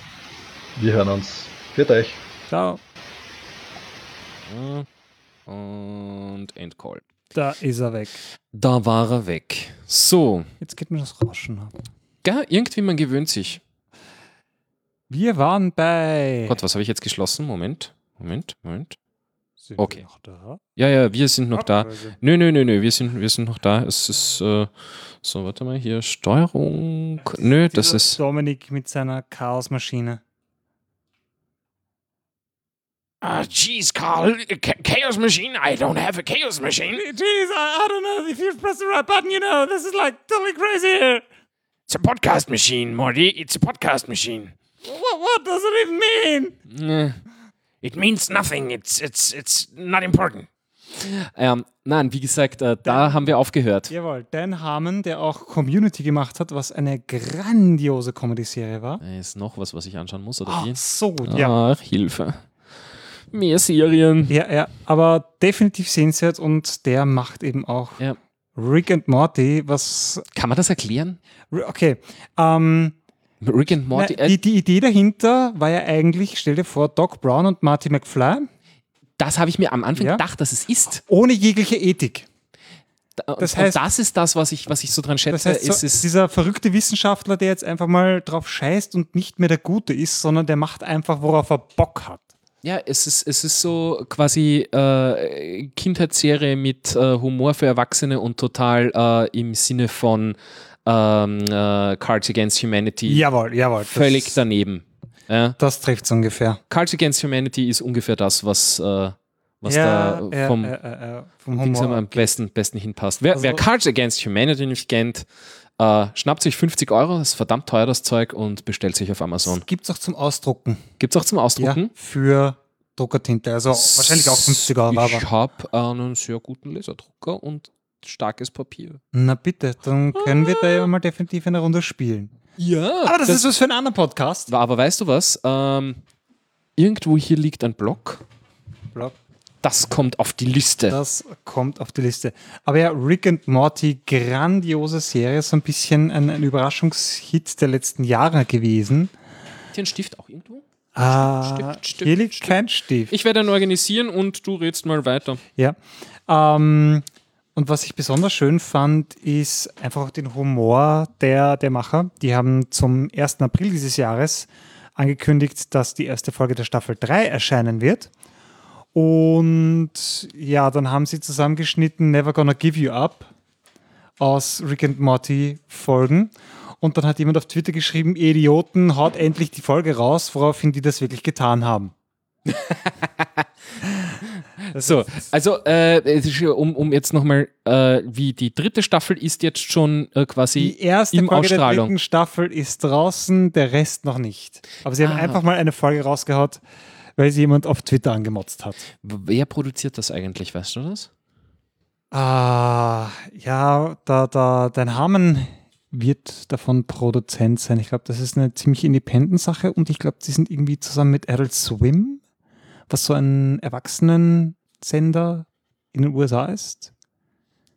Wir hören uns. Für euch. Ciao. Und Endcall. Da ist er weg. Da war er weg. So, Jetzt geht mir das Rauschen ab. gell, irgendwie man gewöhnt sich. Wir waren bei. Gott, was habe ich jetzt geschlossen? Moment, Moment, Moment. Sind wir okay. noch da? Ja, ja, wir sind noch da. Nö, nö, nö, nö, wir sind, wir sind noch da. Es ist, äh, so, warte mal, hier Steuerung. Nö, das ist. Dominik mit seiner Chaosmaschine. Ah, jeez, Carl. Cha- chaos machine? I don't have a chaos machine. Jeez, I, I don't know if you press the right button, you know, this is like totally crazy here. It's a podcast machine, Morty. It's a podcast machine. What, what does it even mean? It means nothing. It's it's it's not important. ähm, nein, wie gesagt, äh, da haben wir aufgehört. Jawohl, Dan Harmon, der auch Community gemacht hat, was eine grandiose Comedy-Serie war. Ist noch was, was ich anschauen muss, oder Ah, wie? so gut, ja. Ach, Hilfe. Mehr Serien. Ja, ja, aber definitiv sehenswert und der macht eben auch Ja. Rick and Morty, was. Kann man das erklären? Okay, ähm, Rick and Morty. na, Äh, die, die Idee dahinter war ja eigentlich, stell dir vor, Doc Brown und Marty McFly das habe ich mir am Anfang Ja. gedacht, dass es ist. ohne jegliche Ethik. Da- Das und, heißt- das ist das, was ich, was ich so dran schätze. Das heißt, ist so, es, dieser verrückte Wissenschaftler, der jetzt einfach mal drauf scheißt und nicht mehr der Gute ist, sondern der macht einfach, worauf er Bock hat. Ja, es ist, es ist so quasi äh, Kindheitsserie mit äh, Humor für Erwachsene und total äh, im Sinne von ähm, äh, Cards Against Humanity Jawohl, jawohl. völlig das, daneben. Ja. das trifft ungefähr. Cards Against Humanity ist ungefähr das, was, äh, was ja, da ja, vom, äh, vom Humor. am besten, besten hinpasst. Wer, Also- wer Cards Against Humanity nicht kennt, äh, schnappt sich 50 Euro, das ist verdammt teuer das Zeug und bestellt sich auf Amazon. Gibt es auch zum Ausdrucken. Gibt es auch zum Ja, Ausdrucken? für Druckertinte. Also wahrscheinlich auch 50 Euro. Ich habe einen sehr guten Laserdrucker und starkes Papier. Na bitte, dann können wir da ja mal definitiv eine Runde spielen. Ja. Aber das, ist was für einen anderen Podcast. aber weißt du was? Ähm, irgendwo hier liegt ein Block. Block. Das kommt auf die Liste. Das kommt auf die Liste. Aber ja, Rick and Morty, grandiose Serie, so ein bisschen ein, ein Überraschungshit der letzten Jahre gewesen. Hat hier ein Stift auch irgendwo? Ah, Stift, Stift, hier liegt Stift. kein Stift. Ich werde ihn organisieren und du redst mal weiter. Ja. Ähm, und was ich besonders schön fand, ist einfach auch den Humor der, der Macher. Die haben zum 1. April dieses Jahres angekündigt, dass die erste Folge der Staffel 3 erscheinen wird. Und ja, dann haben sie zusammengeschnitten Never Gonna Give You Up aus Rick and Morty Folgen. Und dann hat jemand auf Twitter geschrieben, "Ihr Idioten, haut endlich die Folge raus, woraufhin die das wirklich getan haben. So, also äh, es ist ja, um, um jetzt nochmal, äh, wie die dritte Staffel ist jetzt schon äh, quasi Die erste im Folge Ausstrahlung. dritten Staffel ist draußen, der Rest noch nicht. Aber sie haben Ah. einfach mal eine Folge rausgehaut, weil sie jemand auf Twitter angemotzt hat. Wer produziert das eigentlich, weißt du das? Ah, ja, da, da, dein Harmon wird davon Produzent sein. Ich glaube, das ist eine ziemlich independent Sache und ich glaube, die sind irgendwie zusammen mit Adult Swim, was so ein Erwachsenensender in den USA ist.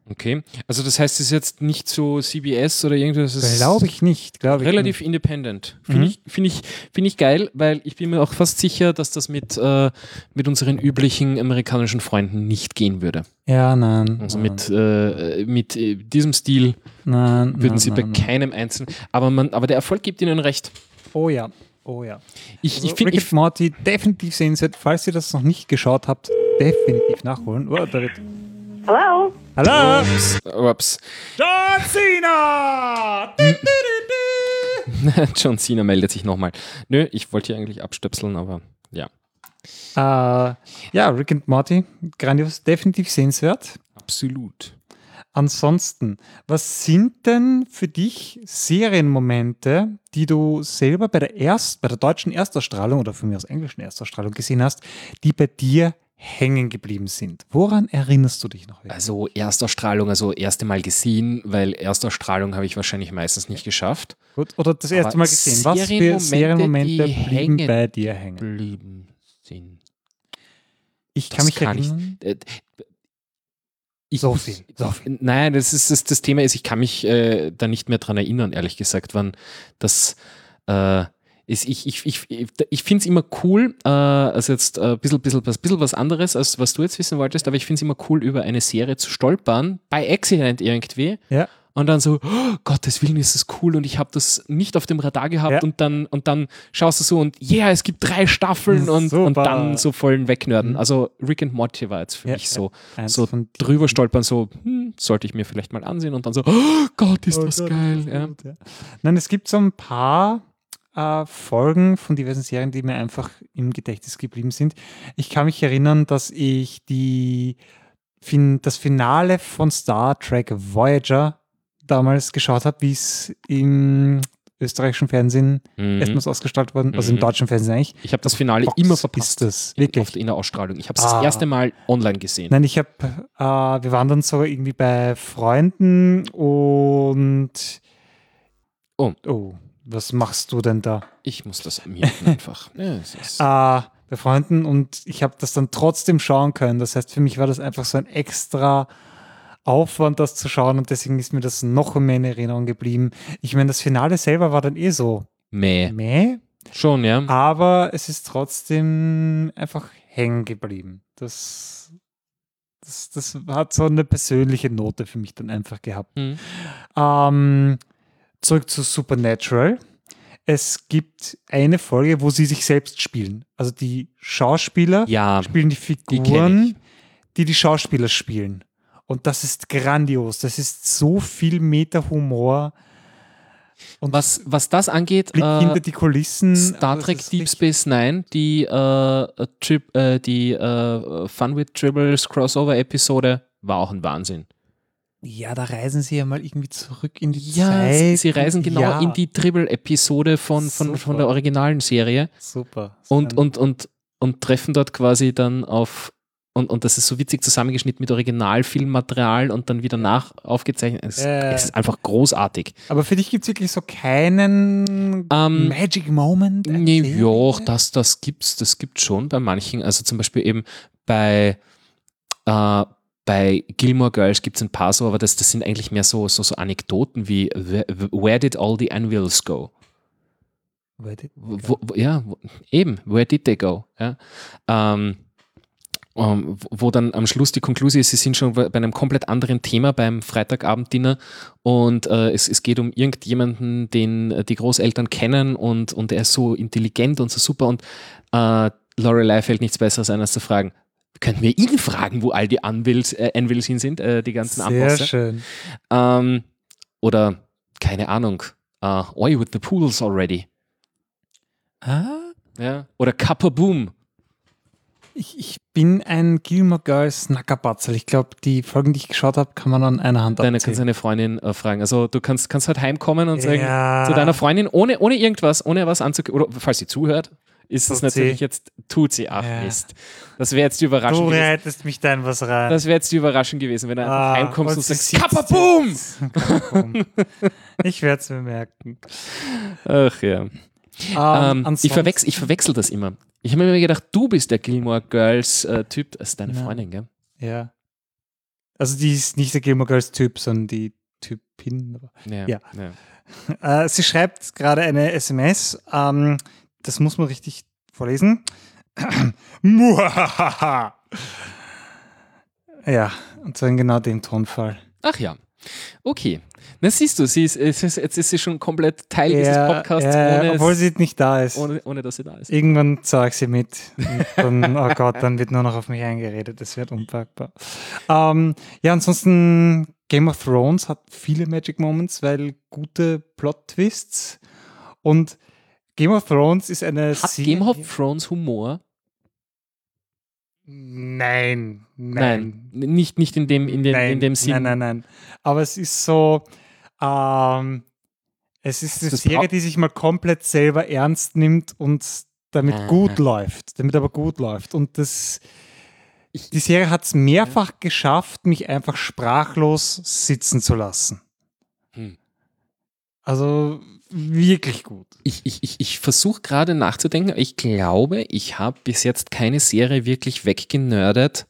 Okay, also das heißt, es ist jetzt nicht so CBS oder irgendwas. Glaube ich nicht, glaube ich. Relativ nicht. independent. Finde Mhm. ich, find ich, find ich geil, weil ich bin mir auch fast sicher, dass das mit, äh, mit unseren üblichen amerikanischen Freunden nicht gehen würde. Ja, nein. Also nein, mit, äh, mit äh, diesem Stil nein, würden nein, sie bei keinem einzelnen. Aber, man, aber der Erfolg gibt ihnen recht. Oh ja, oh ja. Ich, Also ich finde, Rick and Morty definitiv sehenswert. Falls ihr das noch nicht geschaut habt, definitiv nachholen. Oh, da wird. Hello? Hallo! ups, John Cena! John Cena meldet sich nochmal. Nö, ich wollte hier eigentlich abstöpseln, aber ja, Äh, ja, Rick and Morty, grandios, definitiv sehenswert. absolut. Ansonsten, was sind denn für dich Serienmomente, die du selber bei der, Erst, bei der deutschen Erstausstrahlung oder von mir aus englischen Erstausstrahlung gesehen hast, die bei dir hängen geblieben sind? Woran erinnerst du dich noch? wirklich? Also Erstausstrahlung, also erste Mal gesehen, weil Erstausstrahlung habe ich wahrscheinlich meistens nicht geschafft. Gut, oder das erste Aber Mal gesehen. Was für Serienmomente, blieben hängen bei dir hängen? Blieben sind. Ich Das kann mich kann ich- erinnern. Äh, Ich, So viel, so viel. Nein, das, ist, das, das Thema ist, ich kann mich äh, da nicht mehr dran erinnern, ehrlich gesagt, wann das äh, ist. Ich, ich, ich, ich, finde es immer cool, äh, also jetzt ein bisschen, bisschen, was, bisschen was anderes, als was du jetzt wissen wolltest, aber ich finde es immer cool, über eine Serie zu stolpern, bei Accident irgendwie. Ja. Und dann so, oh, Gottes Willen ist das cool und ich habe das nicht auf dem Radar gehabt Ja. und dann und dann schaust du so und yeah, es gibt drei Staffeln und, und Super. dann so vollen wegnörden. Mhm. Also Rick and Morty war jetzt für Ja, mich ja. so, Eins so drüber stolpern, so hm, sollte ich mir vielleicht mal ansehen und dann so, oh Gott, ist Oh das Gott, geil. ist Ja. gut, ja. Nein, es gibt so ein paar äh, Folgen von diversen Serien, die mir einfach im Gedächtnis geblieben sind. Ich kann mich erinnern, dass ich die, fin das Finale von Star Trek Voyager damals geschaut habe, wie es im österreichischen Fernsehen Mhm. erstmals ausgestrahlt worden, also im Mhm. deutschen Fernsehen eigentlich. Ich habe das Finale Fox immer ist verpasst. das, in- wirklich? Auf der Innerausstrahlung. Ich habe es Ah. das erste Mal online gesehen. Nein, ich habe, äh, wir waren dann so irgendwie bei Freunden und Oh. oh, was machst du denn da? Ich muss das muten einfach. Ja, ist, äh, bei Freunden und ich habe das dann trotzdem schauen können. Das heißt, für mich war das einfach so ein extra Aufwand, das zu schauen und deswegen ist mir das noch mehr in Erinnerung geblieben. Ich meine, das Finale selber war dann eh so Mäh. meh, Schon, ja. aber es ist trotzdem einfach hängen geblieben. Das, das, das hat so eine persönliche Note für mich dann einfach gehabt. Mhm. Ähm, zurück zu Supernatural. Es gibt eine Folge, wo sie sich selbst spielen. Also die Schauspieler Ja, spielen die Figuren, die, die Schauspieler spielen. Und das ist grandios. Das ist so viel Meta-Humor. Und was, was das angeht, Blick äh, hinter die Kulissen. Star Also es Trek Deep Space Nine, die, äh, Trip, äh, die äh, Fun with Tribbles Crossover Episode, war auch ein Wahnsinn. Ja, da reisen sie ja mal irgendwie zurück in die Ja, Zeit. sie, sie reisen genau ja, in die Dribble-Episode von, von, von der originalen Serie Super. und, und, und, und treffen dort quasi dann auf, und, und das ist so witzig zusammengeschnitten mit Originalfilmmaterial und dann wieder nach aufgezeichnet. Es, Äh. es ist einfach großartig. Aber für dich gibt es wirklich so keinen Ähm, Magic Moment? Nee, ja, das, das gibt's, das gibt's schon bei manchen. Also zum Beispiel eben bei, äh, bei Gilmore Girls gibt es ein paar so, aber das, das sind eigentlich mehr so, so, so Anekdoten wie Where, where did all the anvils go? Warte. Wo, wo, ja, wo, eben, where did they go? Ja. Ähm, ähm, wo- dann am Schluss die Konklusion ist, sie sind schon bei einem komplett anderen Thema beim Freitagabend-Dinner und äh, es, es geht um irgendjemanden, den äh, die Großeltern kennen und, und er ist so intelligent und so super und äh, Lorelei fällt nichts Besseres ein, als zu fragen, könnten wir ihn fragen, wo all die Anvils, äh, Anvils hin sind, äh, die ganzen Sehr Ambosse? schön. Ähm, oder, keine Ahnung, äh, Oi with the pools already. Ah, Ja. Oder Kappa-Boom. Ich, ich bin ein Gilmore Girls Snackerbatzel. Ich glaube, die Folgen, die ich geschaut habe, kann man an einer Hand Deine kannst abzählen. deine Freundin äh, fragen. Also du kannst, kannst halt heimkommen und sagen Ja. zu deiner Freundin, ohne, ohne irgendwas, ohne was anzukündigen, oder falls sie zuhört, ist das sie. natürlich jetzt, tut sie, ach Ja. Mist. Das wäre jetzt die Überraschung Du gewesen. reitest mich da in was rein. Das wäre jetzt die Überraschung gewesen, wenn du einfach Ah, heimkommst und, sie sagst, Kappa-Boom! Kappa-Boom. ich werde es mir merken. Ach ja. Ähm, Ähm, ich, verwechsel, ich verwechsel das immer. Ich habe mir gedacht, du bist der Gilmore Girls äh, Typ. Das ist deine Nein. Freundin, gell? Ja. Also die ist nicht der Gilmore Girls Typ, sondern die Typin. Ja. Ja. ja. Äh, sie schreibt gerade eine SMS. Ähm, das muss man richtig vorlesen. Ja, und zwar in genau dem Tonfall. Ach ja. Okay. Na siehst du, sie ist, ist, jetzt ist sie schon komplett Teil dieses Ja, Podcasts, ja, ohne, obwohl es, sie nicht da ist. ohne, ohne dass sie da ist. Irgendwann zeige ich sie mit. Dann, oh Gott, dann wird nur noch auf mich eingeredet. Das wird unpackbar. Ähm, ja, ansonsten Game of Thrones hat viele Magic Moments, weil gute Plot-Twists Und Game of Thrones ist eine Hat Serie- Game of Thrones Humor? Nein, Nein, nicht, nicht in dem, in dem, nein, in dem Sinn. Nein, nein, nein. Aber es ist so, ähm, es ist eine Serie, die sich mal komplett selber ernst nimmt und damit gut läuft. Damit aber gut läuft. Und das, die Serie hat es mehrfach geschafft, mich einfach sprachlos sitzen zu lassen. Hm. Also wirklich gut. Ich, ich, ich, ich versuche gerade nachzudenken, ich glaube, ich habe bis jetzt keine Serie wirklich weggenördet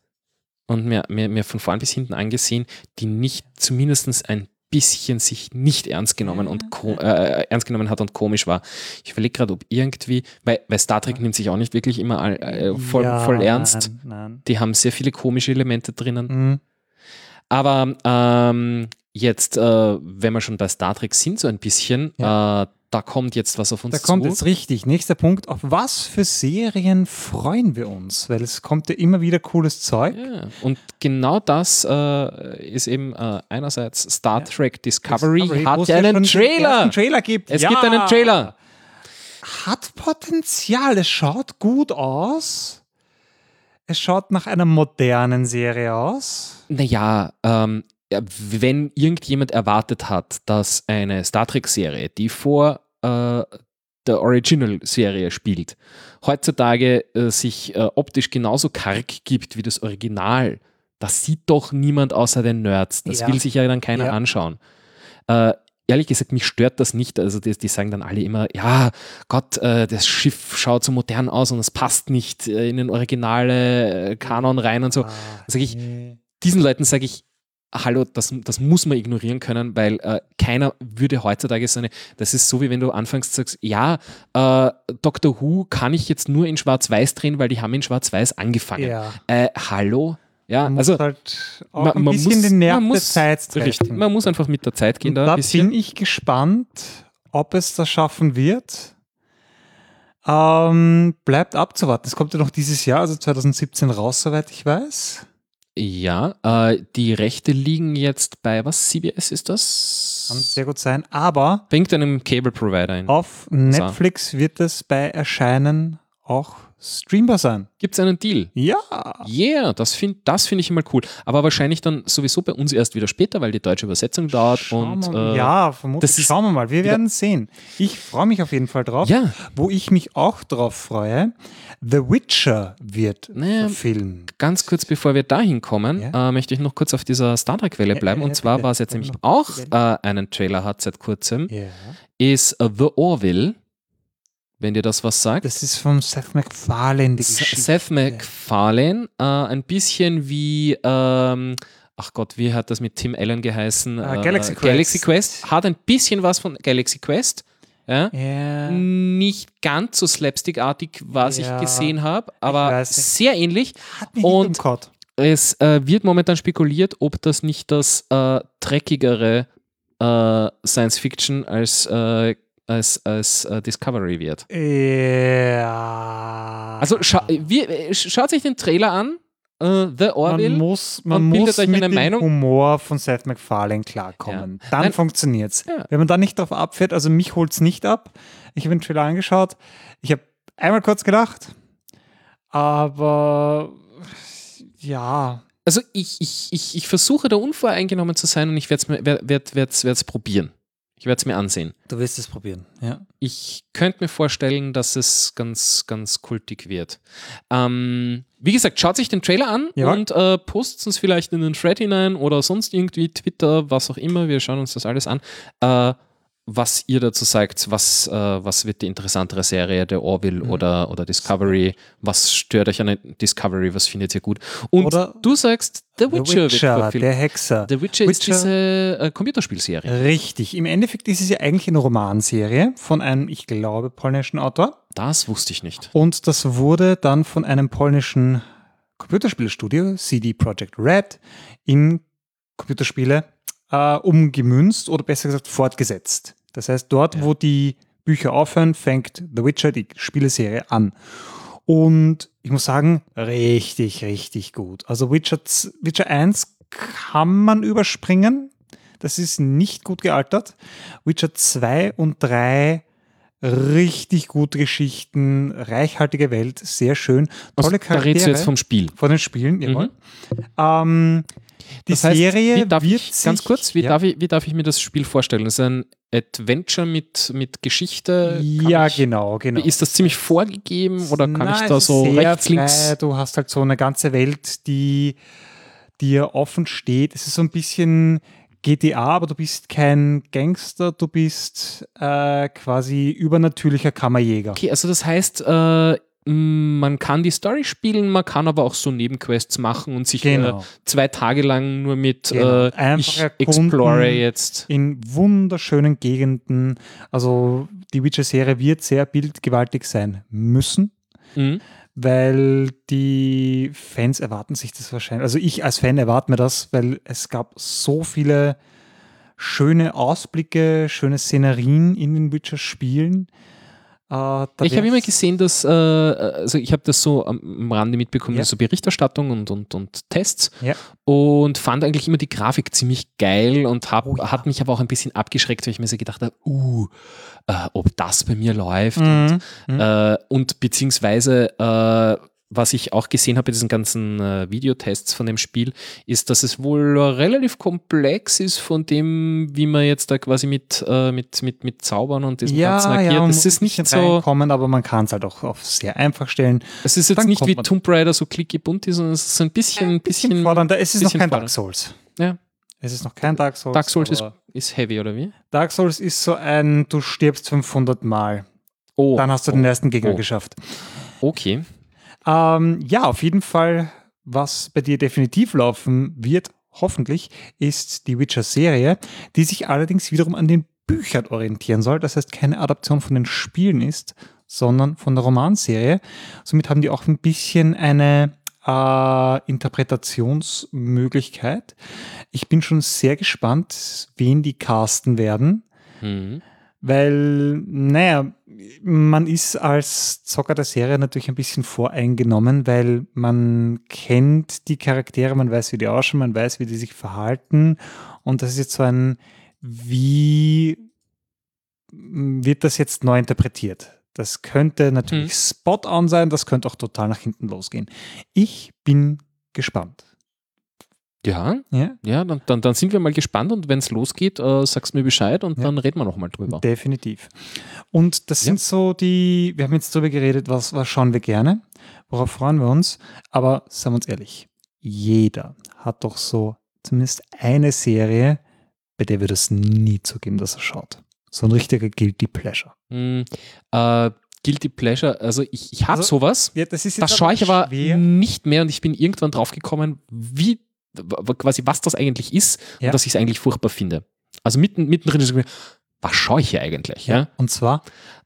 und mir, mir, mir von vorn bis hinten angesehen, die nicht zumindest ein bisschen sich nicht ernst genommen und ko äh, ernst genommen hat und komisch war. Ich überlege gerade, ob irgendwie, weil, weil Star Trek nimmt sich auch nicht wirklich immer all, äh, voll, Ja, voll ernst. Nein, nein. Die haben sehr viele komische Elemente drinnen. Mhm. Aber ähm, jetzt, äh, wenn wir schon bei Star Trek sind, so ein bisschen, äh, da kommt jetzt was auf uns Da kommt zu. jetzt richtig. Nächster Punkt. Auf was für Serien freuen wir uns? Weil es kommt ja immer wieder cooles Zeug. Ja, und genau das äh, ist eben äh, einerseits Star Trek Discovery, Discovery, hat ja einen Trailer. Trailer gibt. Es ja. gibt einen Trailer. Hat Potenzial. Es schaut gut aus. Es schaut nach einer modernen Serie aus. Naja, ähm, ja, wenn irgendjemand erwartet hat, dass eine Star Trek-Serie, die vor äh, der Original-Serie spielt, heutzutage äh, sich äh, optisch genauso karg gibt wie das Original, das sieht doch niemand außer den Nerds. Das Ja. will sich ja dann keiner Ja. anschauen. Äh, ehrlich gesagt, mich stört das nicht. Also die, die sagen dann alle immer, ja, Gott, äh, das Schiff schaut so modern aus und es passt nicht äh, in den originale äh, Kanon rein und so. Ah, Sag ich, diesen Leuten sage ich, hallo, das, das muss man ignorieren können, weil äh, keiner würde heutzutage so eine, das ist so wie wenn du anfängst sagst, ja, äh, Doctor Who kann ich jetzt nur in Schwarz-Weiß drehen, weil die haben in Schwarz-Weiß angefangen. Ja. Äh, hallo? Ja, Man muss also halt auch man- ein man bisschen muss- den Nerv man der muss- Zeit richtig, man muss einfach mit der Zeit gehen Und da da bin ich gespannt, ob es das schaffen wird. Ähm, bleibt abzuwarten. Es kommt ja noch dieses Jahr, also 2017 raus, soweit ich weiß. Ja, äh, die Rechte liegen jetzt bei, was, CBS ist Kann das? sehr gut sein. Aber Bringt einem Cable-Provider ein. auf Netflix wird es bei Erscheinen auch streambar sein. Gibt es einen Deal? Ja. Yeah, das finde das find ich immer cool. Aber wahrscheinlich dann sowieso bei uns erst wieder später, weil die deutsche Übersetzung dauert. Schauen und, wir äh, ja, vermutlich. das Schauen wir mal. Wir werden sehen. Ich freue mich auf jeden Fall drauf. Ja. Wo ich mich auch drauf freue, The Witcher wird Naja, verfilmt. Ganz kurz befor wir dahin kommen, Ja. äh, möchte ich noch kurz auf dieser Star Trek-Welle Ja, bleiben. ja, und zwar war es jetzt nämlich auch äh, einen Trailer hat seit kurzem, ist äh, The Orville, wenn dir das was sagt. Das ist von Seth MacFarlane, die S- Geschichte. Seth MacFarlane, äh, ein bisschen wie, ähm, ach Gott, wie hat das mit Tim Allen geheißen? Ah, Äh, Galaxy Quest. Galaxy Quest. Hat ein bisschen was von Galaxy Quest. Ja. Ja. Nicht ganz so slapstickartig, was Ja, ich gesehen habe, aber sehr ähnlich. Hat mich Und-. Es äh, wird momentan spekuliert, ob das nicht das äh, dreckigere äh, Science Fiction als, äh, als, als äh, Discovery wird. Ja. Also scha wie, schaut sich den Trailer an, äh, The Orville. man muss, man muss euch mit dem Meinung. Humor von Seth MacFarlane klarkommen. Ja. Dann Nein. funktioniert's. Ja. Wenn man da nicht drauf abfährt, also mich holt's nicht ab. Ich habe den Trailer angeschaut. Ich habe einmal kurz gedacht, aber ja, Also ich, ich, ich, ich versuche da unvoreingenommen zu sein und ich werde es werd, werd, werd, probieren. Ich werde es mir ansehen. du wirst es probieren. Ja. Ich könnte mir vorstellen, dass es ganz, ganz kultig wird. Ähm, wie gesagt, schaut sich den Trailer an Ja. und äh, postet uns vielleicht in den Thread hinein oder sonst irgendwie Twitter, was auch immer. Wir schauen uns das alles an. Äh, was ihr dazu sagt, was, äh, was wird die interessantere Serie, der Orville Mhm. oder, oder Discovery? Was stört euch an Discovery? Was findet ihr gut? Und Oder du sagst, The The Witcher, wird Witcher, verfilmt. der Hexer. The Witcher, ist Witcher- diese äh, Computerspielserie. Richtig. Im Endeffekt ist es ja eigentlich eine Romanserie von einem, ich glaube, polnischen Autor. Das wusste ich nicht. Und das wurde dann von einem polnischen Computerspielstudio, CD Projekt Red, in Computerspiele äh, umgemünzt oder besser gesagt fortgesetzt. Das heißt, dort, wo die Bücher aufhören, fängt The Witcher, die Spieleserie, an. Und ich muss sagen, richtig, richtig gut. Also Witcher, Witcher 1 kann man überspringen. Das ist nicht gut gealtert. Witcher 2 und 3 richtig gute Geschichten, reichhaltige Welt, sehr schön. Tolle da Charaktere. redest du jetzt vom Spiel. von den Spielen, jawohl. Ähm, die Das heißt, Serie darf wird ich, ganz sich- kurz, wie, ja, darf ich, wie darf ich mir das Spiel vorstellen? Das ist ein Adventure mit, mit Geschichte. Ja, ich, genau, genau. Ist das ziemlich vorgegeben oder kann Nein, ich da so rechts, links? frei. Du hast halt so eine ganze Welt, die dir offen steht. Es ist so ein bisschen GTA, aber du bist kein Gangster, du bist äh, quasi übernatürlicher Kammerjäger. Okay, also das heißt, äh, man kann die Story spielen, man kann aber auch so Nebenquests machen und sich Genau. äh, zwei Tage lang nur mit Genau. äh, ich explore jetzt. In wunderschönen Gegenden. Also die Witcher-Serie wird sehr bildgewaltig sein müssen. Mhm. weil die Fans erwarten sich das wahrscheinlich. Also ich als Fan erwarte mir das, weil es gab so viele schöne Ausblicke, schöne Szenerien in den Witcher-Spielen. Da Ich habe immer gesehen, dass, äh, also ich habe das so am, Rande mitbekommen, Ja. so Berichterstattung und, und, und Tests Ja. und fand eigentlich immer die Grafik ziemlich geil und hab, Oh ja. hat mich aber auch ein bisschen abgeschreckt, weil ich mir so gedacht habe, uh, äh, ob das bei mir läuft Mhm. und, äh, und beziehungsweise äh, was ich auch gesehen habe bei diesen ganzen äh, Videotests von dem Spiel, ist, dass es wohl relativ komplex ist von dem, wie man jetzt da quasi mit, äh, mit, mit, mit Zaubern und diesem Ja, Ganzen agiert. ja, muss ist nicht bisschen so, reinkommen, aber man kann es halt auch auf sehr einfach stellen. es ist jetzt Dann nicht wie Tomb Raider so clicky bunty, sondern es ist ein bisschen, ein bisschen, Fordernder. Es ist noch bisschen kein fordernd. Dark Souls. Ja. Es ist noch kein Dark Souls. Dark Souls ist, ist heavy, oder wie? Dark Souls ist so ein, du stirbst 500 Mal. Oh, Dann hast du den ersten Gegner oh. geschafft. okay. Ähm, ja, auf jeden Fall, was bei dir definitiv laufen wird, hoffentlich, ist die Witcher-Serie, die sich allerdings wiederum an den Büchern orientieren soll. Das heißt, keine Adaption von den Spielen ist, sondern von der Romanserie. Somit haben die auch ein bisschen eine äh, Interpretationsmöglichkeit. Ich bin schon sehr gespannt, wen die casten werden. Mhm. Weil, naja, man ist als Zocker der Serie natürlich ein bisschen voreingenommen, weil man kennt die Charaktere, man weiß, wie die ausschauen, man weiß, wie die sich verhalten. Und das ist jetzt so ein, wie wird das jetzt neu interpretiert? Das könnte natürlich spot on sein, das könnte auch total nach hinten losgehen. Ich bin gespannt. Ja, Ja, ja, dann, dann, dann sind wir mal gespannt und wenn es losgeht, äh, sagst mir Bescheid und Ja. dann reden wir nochmal drüber. Definitiv. Und das sind so die, wir haben jetzt darüber geredet, was, was schauen wir gerne, worauf freuen wir uns, aber seien wir uns ehrlich, jeder hat doch so zumindest eine Serie, bei der wir das nie zugeben, dass er schaut. So ein richtiger Guilty Pleasure. Mm, äh, Guilty Pleasure, also ich, ich habe Also, sowas, Ja, das ist das schaue ich aber schwer. nicht mehr und ich bin irgendwann draufgekommen, wie quasi was das eigentlich ist Ja. und dass ich es eigentlich furchtbar finde. Also mitten, mittendrin ist es mir, was schaue ich hier eigentlich? Ja? Und zwar,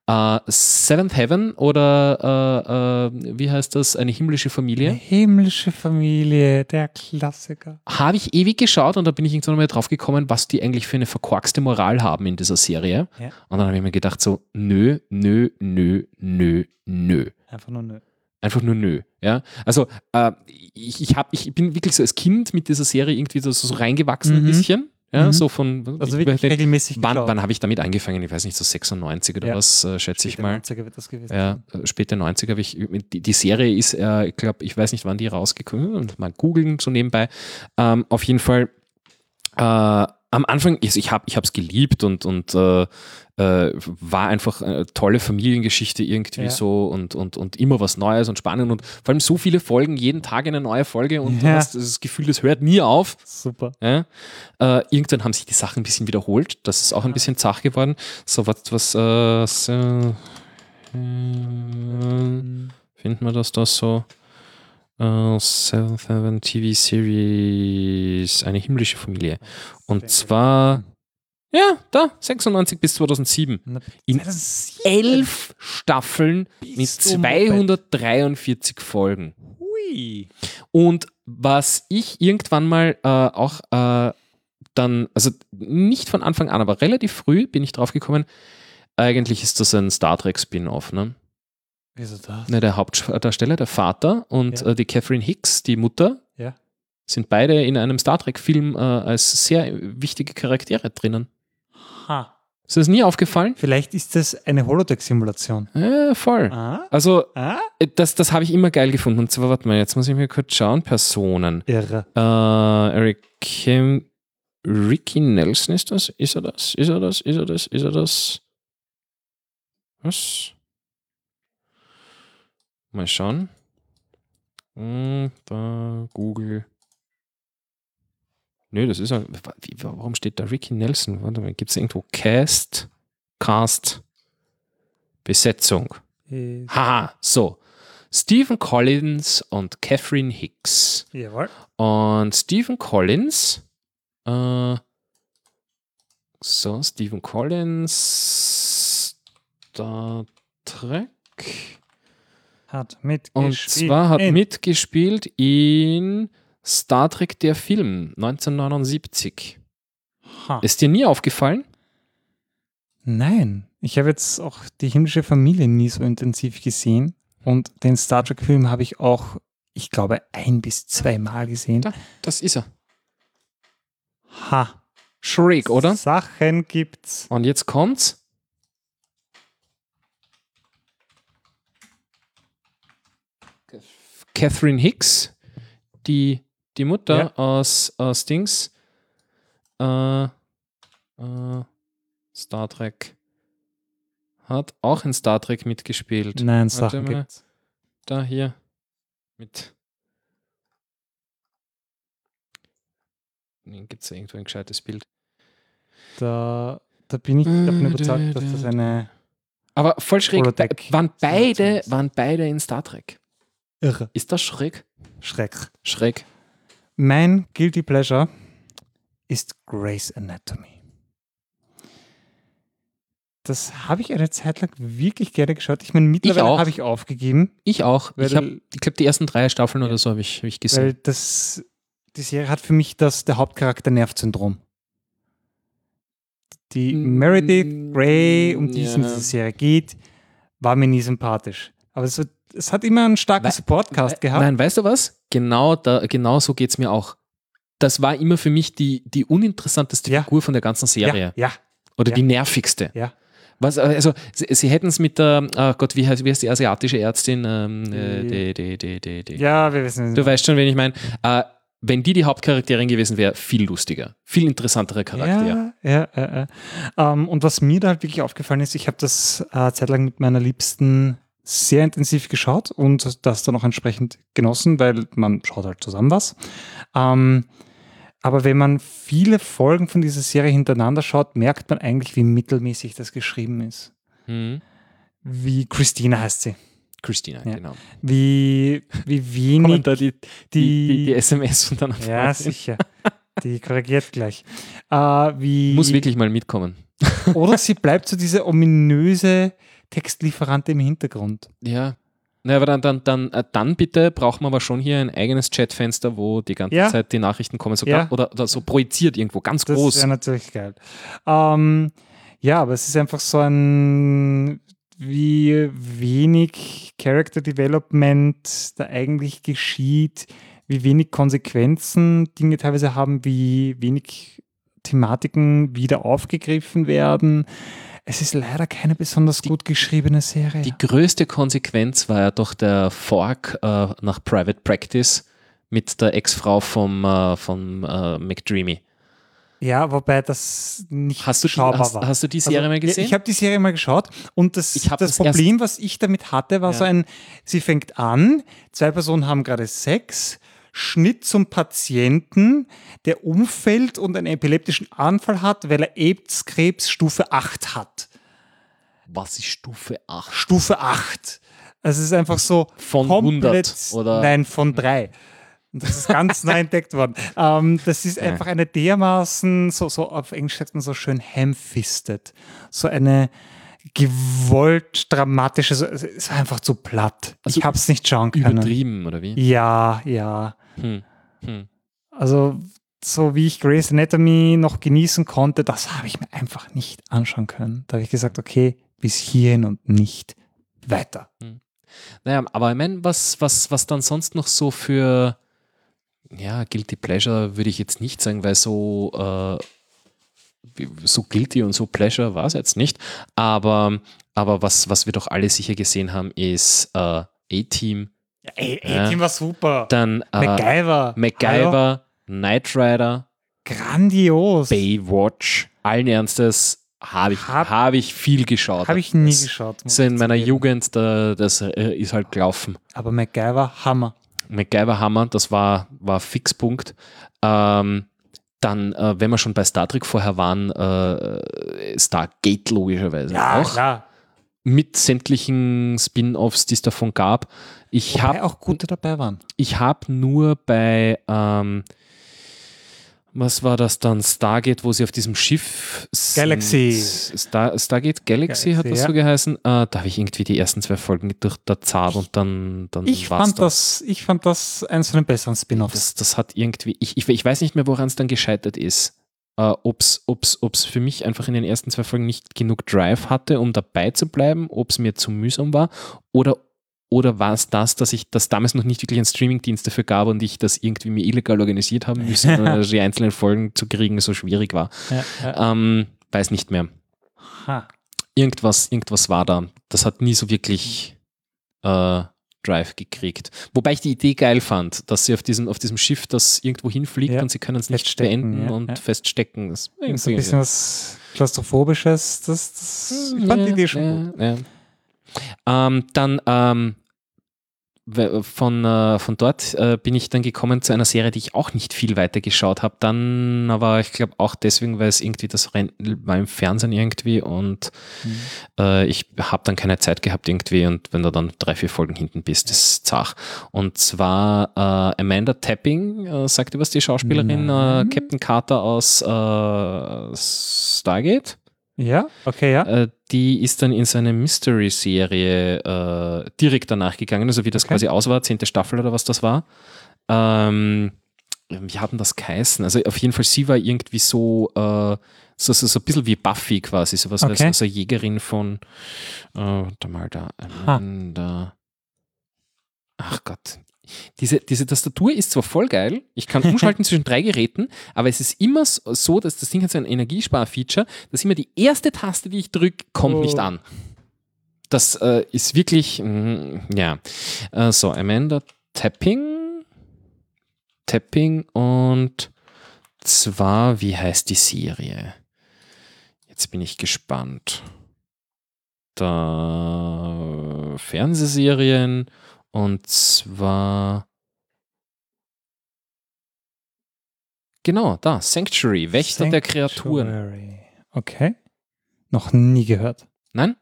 Äh, Seventh Heaven oder äh, äh, wie heißt das? Eine himmlische Familie. himmlische Familie, der Klassiker. Habe ich ewig geschaut und da bin ich irgendwann mal drauf gekommen, was die eigentlich für eine verkorkste Moral haben in dieser Serie. Ja. Und dann habe ich mir gedacht, so, nö, nö, nö, nö, nö. Einfach nur nö. Einfach nur nö. Ja? Also äh, ich, ich, hab, ich bin wirklich so als Kind mit dieser Serie irgendwie so, so reingewachsen ein Mhm. bisschen. Ja, Mhm. so von Also ich- wirklich ich- regelmäßig wann, wann habe ich damit angefangen? Ich weiß nicht, so 96 oder Ja. was, äh, schätze ich mal. 90er wird das gewesen Ja, äh, späte 90er habe ich, die, die Serie ist, äh, ich glaube, ich weiß nicht, wann die rausgekommen ist, mal googeln so nebenbei. Ähm, auf jeden Fall, äh, am Anfang, also ich habe es geliebt und, und äh, äh, war einfach eine tolle Familiengeschichte irgendwie Ja. so und, und, und immer was Neues und spannend und vor allem so viele Folgen, jeden Tag eine neue Folge und du Ja. hast das Gefühl, das hört nie auf. Super. Ja? Äh, irgendwann haben sich die Sachen ein bisschen wiederholt. Das ist auch ein bisschen zach geworden. So, was, was äh, so, äh, finden wir das da so? Äh, Seven Seven TV Series, eine himmlische Familie. Und zwar, ja, da, 96 bis 2007. Na, In 2007. elf Staffeln mit Bist du Moped. 243 Folgen. Hui. Und was ich irgendwann mal äh, auch äh, dann, also nicht von Anfang an, aber relativ früh bin ich drauf gekommen, eigentlich ist das ein Star Trek Spin-off. Ne? Wieso das? Ne, der Hauptdarsteller, der Vater und Ja. äh, die Catherine Hicks, die Mutter, Ja. sind beide in einem Star Trek-Film äh, als sehr wichtige Charaktere drinnen. Ha. Ist das nie aufgefallen? Vielleicht ist das eine Holodeck-Simulation. Ja, voll. Ah? Also, Ah? äh, das, das habe ich immer geil gefunden. Und zwar, warte mal, jetzt muss ich mir kurz schauen. Personen. Irre. Äh, Eric Kim. Ricky Nelson ist das? Ist er das? Ist er das? Ist er das? Ist er das? Was? Mal schauen. Hm, da, Google. Nö, das ist. Wie, warum steht da Ricky Nelson? Warte mal, gibt es irgendwo Cast? Cast? Besetzung. Äh, Haha, so. Stephen Collins und Catherine Hicks. Jawohl. Und Stephen Collins, äh, so, Stephen Collins, Star Trek. Hat mitgespielt. Und zwar hat in- mitgespielt in Star Trek der Film 1979. Ha. Ist dir nie aufgefallen? Nein, ich habe jetzt auch die himmlische Familie nie so intensiv gesehen. Und den Star Trek-Film habe ich auch, ich glaube, ein bis zweimal gesehen. Da, das ist er. Ha. Schräg, oder? Sachen gibt's. Und jetzt kommt's. Catherine Hicks, die, die Mutter Ja. aus, aus Dings, äh, äh, Star Trek, hat auch in Star Trek mitgespielt. Nein, Sachen gibt's. Da hier mit. Gibt es irgendwo ein gescheites Bild? Da, da bin ich davon überzeugt, dass das eine Aber voll schräg. Be- Waren beide, waren beide in Star Trek. Irre Ist das schräg? Schreck. Schräg. Mein Guilty Pleasure ist Grey's Anatomy. Das habe ich eine Zeit lang wirklich gerne geschaut. Ich meine, mittlerweile habe ich aufgegeben, Ich auch. Ich habe, ich glaube, die ersten drei Staffeln oder so habe ich, hab ich gesehen. weil das, die Serie hat für mich das, der Hauptcharakter Nervsyndrom. Die Mm, Meredith Grey, um die es in ja. dieser Serie geht, war mir nie sympathisch. Aber es, wird- es hat immer einen starken Wei- Supportcast gehabt. Nein, weißt du was? Genau, da, genau so geht es mir auch. Das war immer für mich die, die uninteressanteste Ja. Figur von der ganzen Serie. Ja, ja, Oder ja. die nervigste. ja. Was, also, sie, sie hätten es mit der, oh Gott, wie heißt, wie heißt die asiatische Ärztin? Ähm, äh, Die- die, die, die, die. Ja, wir wissen Du weißt schon, wen ich meine. Äh, wenn die die Hauptcharakterin gewesen wäre, viel lustiger, viel interessantere Charakter. Ja, ja, ja. ja. Ähm, und was mir da halt wirklich aufgefallen ist, ich habe das äh, zeitlang mit meiner Liebsten sehr intensiv geschaut und das dann auch entsprechend genossen, weil man schaut halt zusammen was. Ähm, aber wenn man viele Folgen von dieser Serie hintereinander schaut, merkt man eigentlich, wie mittelmäßig das geschrieben ist. Hm. Wie Christina heißt sie. Christina, Ja. genau. Wie, wie wenig da die, die, die, die SMS von deiner Ja, Freundin? sicher. Die korrigiert gleich. Äh, wie, Muss wirklich mal mitkommen. Oder sie bleibt so diese ominöse Textlieferante im Hintergrund. Ja. Na, aber dann, dann, dann, äh, dann bitte braucht man aber schon hier ein eigenes Chatfenster, wo die ganze Ja. Zeit die Nachrichten kommen, so Ja. oder, oder so projiziert irgendwo, ganz Das groß. wäre natürlich geil. Ähm, ja, aber es ist einfach so ein, wie wenig Character Development da eigentlich geschieht, wie wenig Konsequenzen Dinge teilweise haben, wie wenig Thematiken wieder aufgegriffen werden. Es ist leider keine besonders gut geschriebene Serie. Die größte Konsequenz war ja doch der Fork äh, nach Private Practice mit der Ex-Frau vom, äh, vom äh, McDreamy. Ja, wobei das nicht Hast du die- schaubar hast- war. hast du die Serie mal gesehen? Ich habe die Serie mal geschaut und das, Ich das, das Problem, was ich damit hatte, war Ja. so ein, sie fängt an, zwei Personen haben gerade Sex, Schnitt zum Patienten, der umfällt und einen epileptischen Anfall hat, weil er AIDS-Krebs Stufe 8 hat. Was ist Stufe 8? Stufe 8. Also es ist einfach so Von komplett, 100 oder- Nein, von 3. Und das ist ganz neu entdeckt worden. Ähm, das ist einfach eine dermaßen, so, so auf Englisch sagt man so schön ham-fisted. So eine gewollt dramatische, so, es ist einfach zu platt. Also ich habe es nicht schauen können. Übertrieben, oder wie? Ja, ja. Hm. Hm. Also so wie ich Grey's Anatomy noch genießen konnte, das habe ich mir einfach nicht anschauen können. Da habe ich gesagt, okay, bis hierhin und nicht weiter. Naja, aber ich meine, was, was, was dann sonst noch so für, ja, Guilty Pleasure würde ich jetzt nicht sagen, weil so, äh, so guilty und so pleasure war es jetzt nicht. Aber, aber was, was wir doch alle sicher gesehen haben, ist äh, A-Team, Ey, ey, Ja. Team war super. dann äh, MacGyver. Hallo? MacGyver, Knight Rider, Grandios. Baywatch. Allen Ernstes habe ich, Hab- hab ich viel geschaut. Habe ich nie Das- geschaut. So in meiner zugeben. Jugend, da, das äh, ist halt gelaufen. Aber MacGyver, Hammer. MacGyver Hammer, das war, war Fixpunkt. Ähm, dann, äh, wenn wir schon bei Star Trek vorher waren, äh, Stargate logischerweise auch. klar. Mit sämtlichen Spin-offs, die es davon gab. Ich Wobei habe auch gute dabei waren. ich hab nur bei, ähm, was war das dann? Stargate, wo sie auf diesem Schiff. Galaxy. Star, Stargate Galaxy, hat Galaxy, das ja. so geheißen. Äh, da habe ich irgendwie die ersten zwei Folgen durch der Zart und dann, dann Ich war's fand, das, ich fand das eins von den besseren Spin-Offs. das, das hat irgendwie, ich, ich, ich weiß nicht mehr, woran es dann gescheitert ist. Äh, ob es ob's, ob's für mich einfach in den ersten zwei Folgen nicht genug Drive hatte, um dabei zu bleiben, ob es mir zu mühsam war oder, oder war es das, dass ich das damals noch nicht wirklich einen Streamingdienst dafür gab und ich das irgendwie mir illegal organisiert haben müssen, oder die einzelnen Folgen zu kriegen so schwierig war. Ja, ja. Ähm, weiß nicht mehr. Ha. Irgendwas, irgendwas war da. Das hat nie so wirklich äh, Drive gekriegt. Wobei ich die Idee geil fand, dass sie auf diesem, auf diesem Schiff das irgendwo hinfliegt Ja. und sie können es nicht beenden ja, und ja. feststecken. Das, So ein bisschen was Klaustrophobisches. Das, das, ich fand die Idee schon gut. Ähm, dann ähm, von, äh, von dort äh, bin ich dann gekommen zu einer Serie, die ich auch nicht viel weiter geschaut habe. Dann aber, ich glaube auch deswegen, weil es irgendwie das Rennen war im Fernsehen irgendwie und Mhm. äh, ich habe dann keine Zeit gehabt irgendwie und wenn du dann drei, vier Folgen hinten bist, ist zach. Und zwar äh, Amanda Tapping, sagt ihr was, die Schauspielerin, Nein. Captain Carter aus Stargate. Ja, okay, ja. Äh, die ist dann in seine Mystery-Serie äh, direkt danach gegangen, also wie das Okay. quasi aus war, zehnte Staffel oder was das war. Ähm, wie hat denn das geheißen? Also auf jeden Fall, sie war irgendwie so, äh, so, so, so ein bisschen wie Buffy quasi, so was, Okay. also, so eine Jägerin von, äh, warte mal da, Amanda. Ach Gott. Diese, diese Tastatur ist zwar voll geil, ich kann umschalten zwischen drei Geräten, aber es ist immer so- dass das Ding hat so ein Energiespar-Feature, dass immer die erste Taste, die ich drücke, kommt Oh. nicht an. Das äh, ist wirklich, mm, ja. Äh, so, Amanda Tapping. Tapping und zwar, wie heißt die Serie? Jetzt bin ich gespannt. Da Fernsehserien und zwar genau da Sanctuary Wächter der Kreaturen. Sanctuary. Okay. Noch nie gehört. Nein,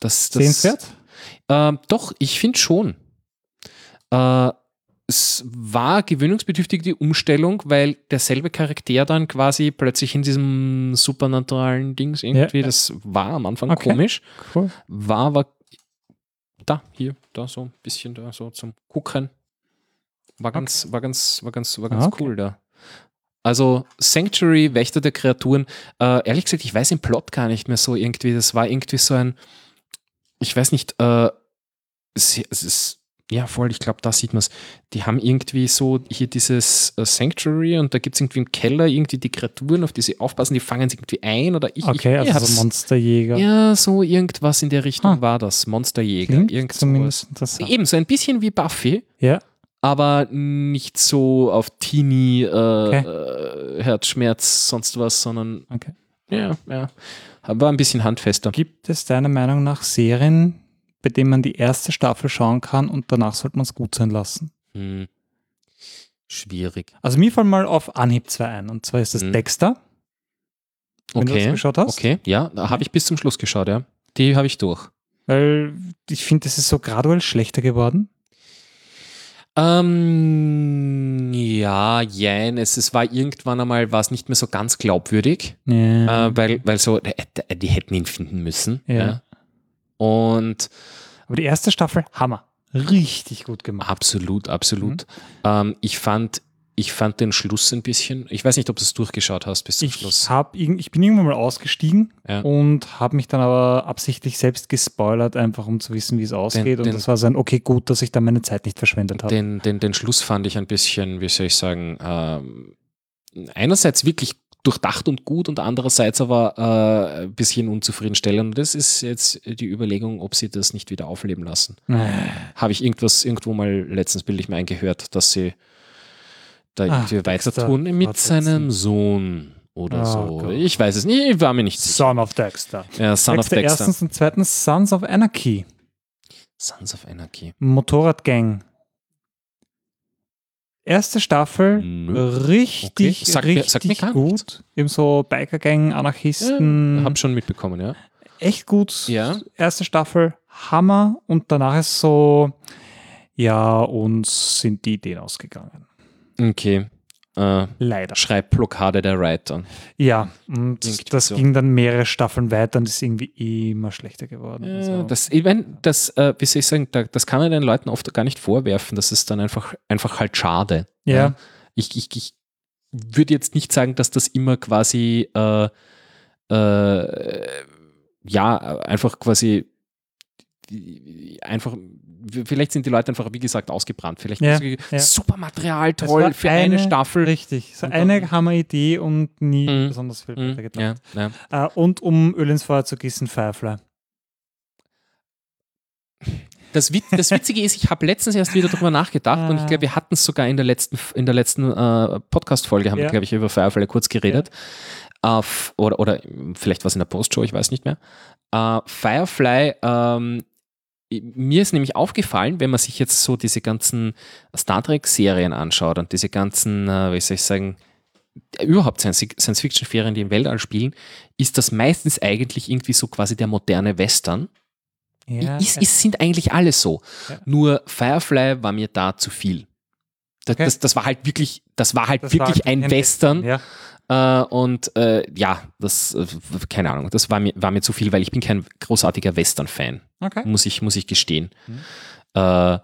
das das Sehenswert? Ähm, doch, ich finde schon. Äh, es war gewöhnungsbedürftig die Umstellung, weil derselbe Charakter dann quasi plötzlich in diesem supernaturalen Dings irgendwie, Ja. das war am Anfang Okay. komisch, Cool. war aber da, hier, da so ein bisschen da so zum Gucken. War ganz, war ganz, war ganz, war ganz Ah, okay. cool da. Also Sanctuary, Wächter der Kreaturen, äh, ehrlich gesagt, ich weiß den Plot gar nicht mehr so irgendwie. Das war irgendwie so ein, ich weiß nicht, äh, es, es ist, ja voll, ich glaube, da sieht man es. Die haben irgendwie so hier dieses äh, Sanctuary und da gibt es irgendwie im Keller irgendwie die Kreaturen, auf die sie aufpassen, die fangen sie irgendwie ein oder ich. Okay, ich, also so Monsterjäger. ja, so irgendwas in der Richtung Ah. war das. Monsterjäger. Klingt Irgend zumindest sowas. interessant. Eben, so ein bisschen wie Buffy, Ja, aber nicht so auf Teenie, äh, Okay. äh, Herzschmerz, sonst was, sondern okay. ja, ja. War ein bisschen handfester. Gibt es deiner Meinung nach Serien, bei denen man die erste Staffel schauen kann und danach sollte man es gut sein lassen? Hm. Schwierig. Also mir fallen mal auf Anhieb zwei ein. Und zwar ist das Hm. Dexter. Wenn du das Okay. geschaut hast. Okay, ja, da habe ich bis zum Schluss geschaut, ja. Die habe ich durch. Weil ich finde, es ist so graduell schlechter geworden. Ähm, ja, jein. Es, es war irgendwann einmal, war es nicht mehr so ganz glaubwürdig. Ja. äh, weil, weil so, äh, die hätten ihn finden müssen. Ja. Ja. Und Aber die erste Staffel, Hammer. Richtig gut gemacht. absolut, absolut. Mhm. Ähm, ich, fand, ich fand den Schluss ein bisschen, ich weiß nicht, ob du es durchgeschaut hast bis zum Ich, Schluss. hab, ich bin irgendwann mal ausgestiegen Ja. und habe mich dann aber absichtlich selbst gespoilert, einfach um zu wissen, wie es ausgeht. und den- das war so ein, okay, gut, dass ich da meine Zeit nicht verschwendet habe. Den, den, den Schluss fand ich ein bisschen, wie soll ich sagen, ähm, einerseits wirklich durchdacht und gut und andererseits aber äh, ein bisschen unzufriedenstellend. Und das ist jetzt die Überlegung, ob sie das nicht wieder aufleben lassen. Habe ich irgendwas irgendwo mal letztens bildlich mir eingehört, dass sie da Ah, irgendwie weiter Dexter tun mit seinem Sohn oder Oh so. Gott. Ich weiß es nicht, ich war mir nicht sicher. Son of Dexter. Ja, Son of Dexter. erstens und zweitens Sons of Anarchy. Sons of Anarchy. Motorradgang. Erste Staffel, Nö. richtig, Okay. Mir- richtig gar gut. nichts. Eben so Bikergang, Anarchisten. Hab schon mitbekommen, ja. echt gut. Ja. Erste Staffel, Hammer. Und danach ist so, ja, uns sind die Ideen ausgegangen. Okay. Äh, Leider. Schreibblockade der Writer. Ja, und Irgendwie das ging dann mehrere Staffeln weiter und ist irgendwie immer schlechter geworden. Ja, Also, das, ich mein, das, äh, wie soll ich sagen, da, das kann man den Leuten oft gar nicht vorwerfen. Das ist dann einfach, einfach halt schade. Ja. Ich, ich, ich würde jetzt nicht sagen, dass das immer quasi, äh, äh, ja, einfach quasi, einfach, vielleicht sind die Leute einfach, wie gesagt, ausgebrannt. Vielleicht Ja, ja. super Material, es toll, für eine, Staffel. Richtig. So eine Hammer-Idee und nie Mhm. besonders viel Mhm, weiter ja, ja. Äh, und um Öl ins Feuer zu gießen, Firefly. Das, Wit das Witzige ist, ich habe letztens erst wieder darüber nachgedacht und ich glaube, wir hatten es sogar in der letzten, in der letzten äh, Podcast-Folge, haben wir, Ja. glaube ich, über Firefly kurz geredet. Äh, f- oder, oder vielleicht was in der Postshow, ich weiß nicht mehr. Äh, Firefly, ähm, mir ist nämlich aufgefallen, wenn man sich jetzt so diese ganzen Star Trek-Serien anschaut und diese ganzen, äh, wie soll ich sagen, überhaupt Science- Science-Fiction-Serien, die im Weltall spielen, ist das meistens eigentlich irgendwie so quasi der moderne Western. Ja, Es, es sind eigentlich alle so. Ja. Nur Firefly war mir da zu viel. Das, Okay. das, das war halt wirklich, das war halt Das war wirklich halt ein Western. Ja. Äh, und äh, ja, das, äh, keine Ahnung, das war mir, war mir zu viel, weil ich bin kein großartiger Western-Fan, Okay. muss ich, muss ich gestehen. Mhm. Äh,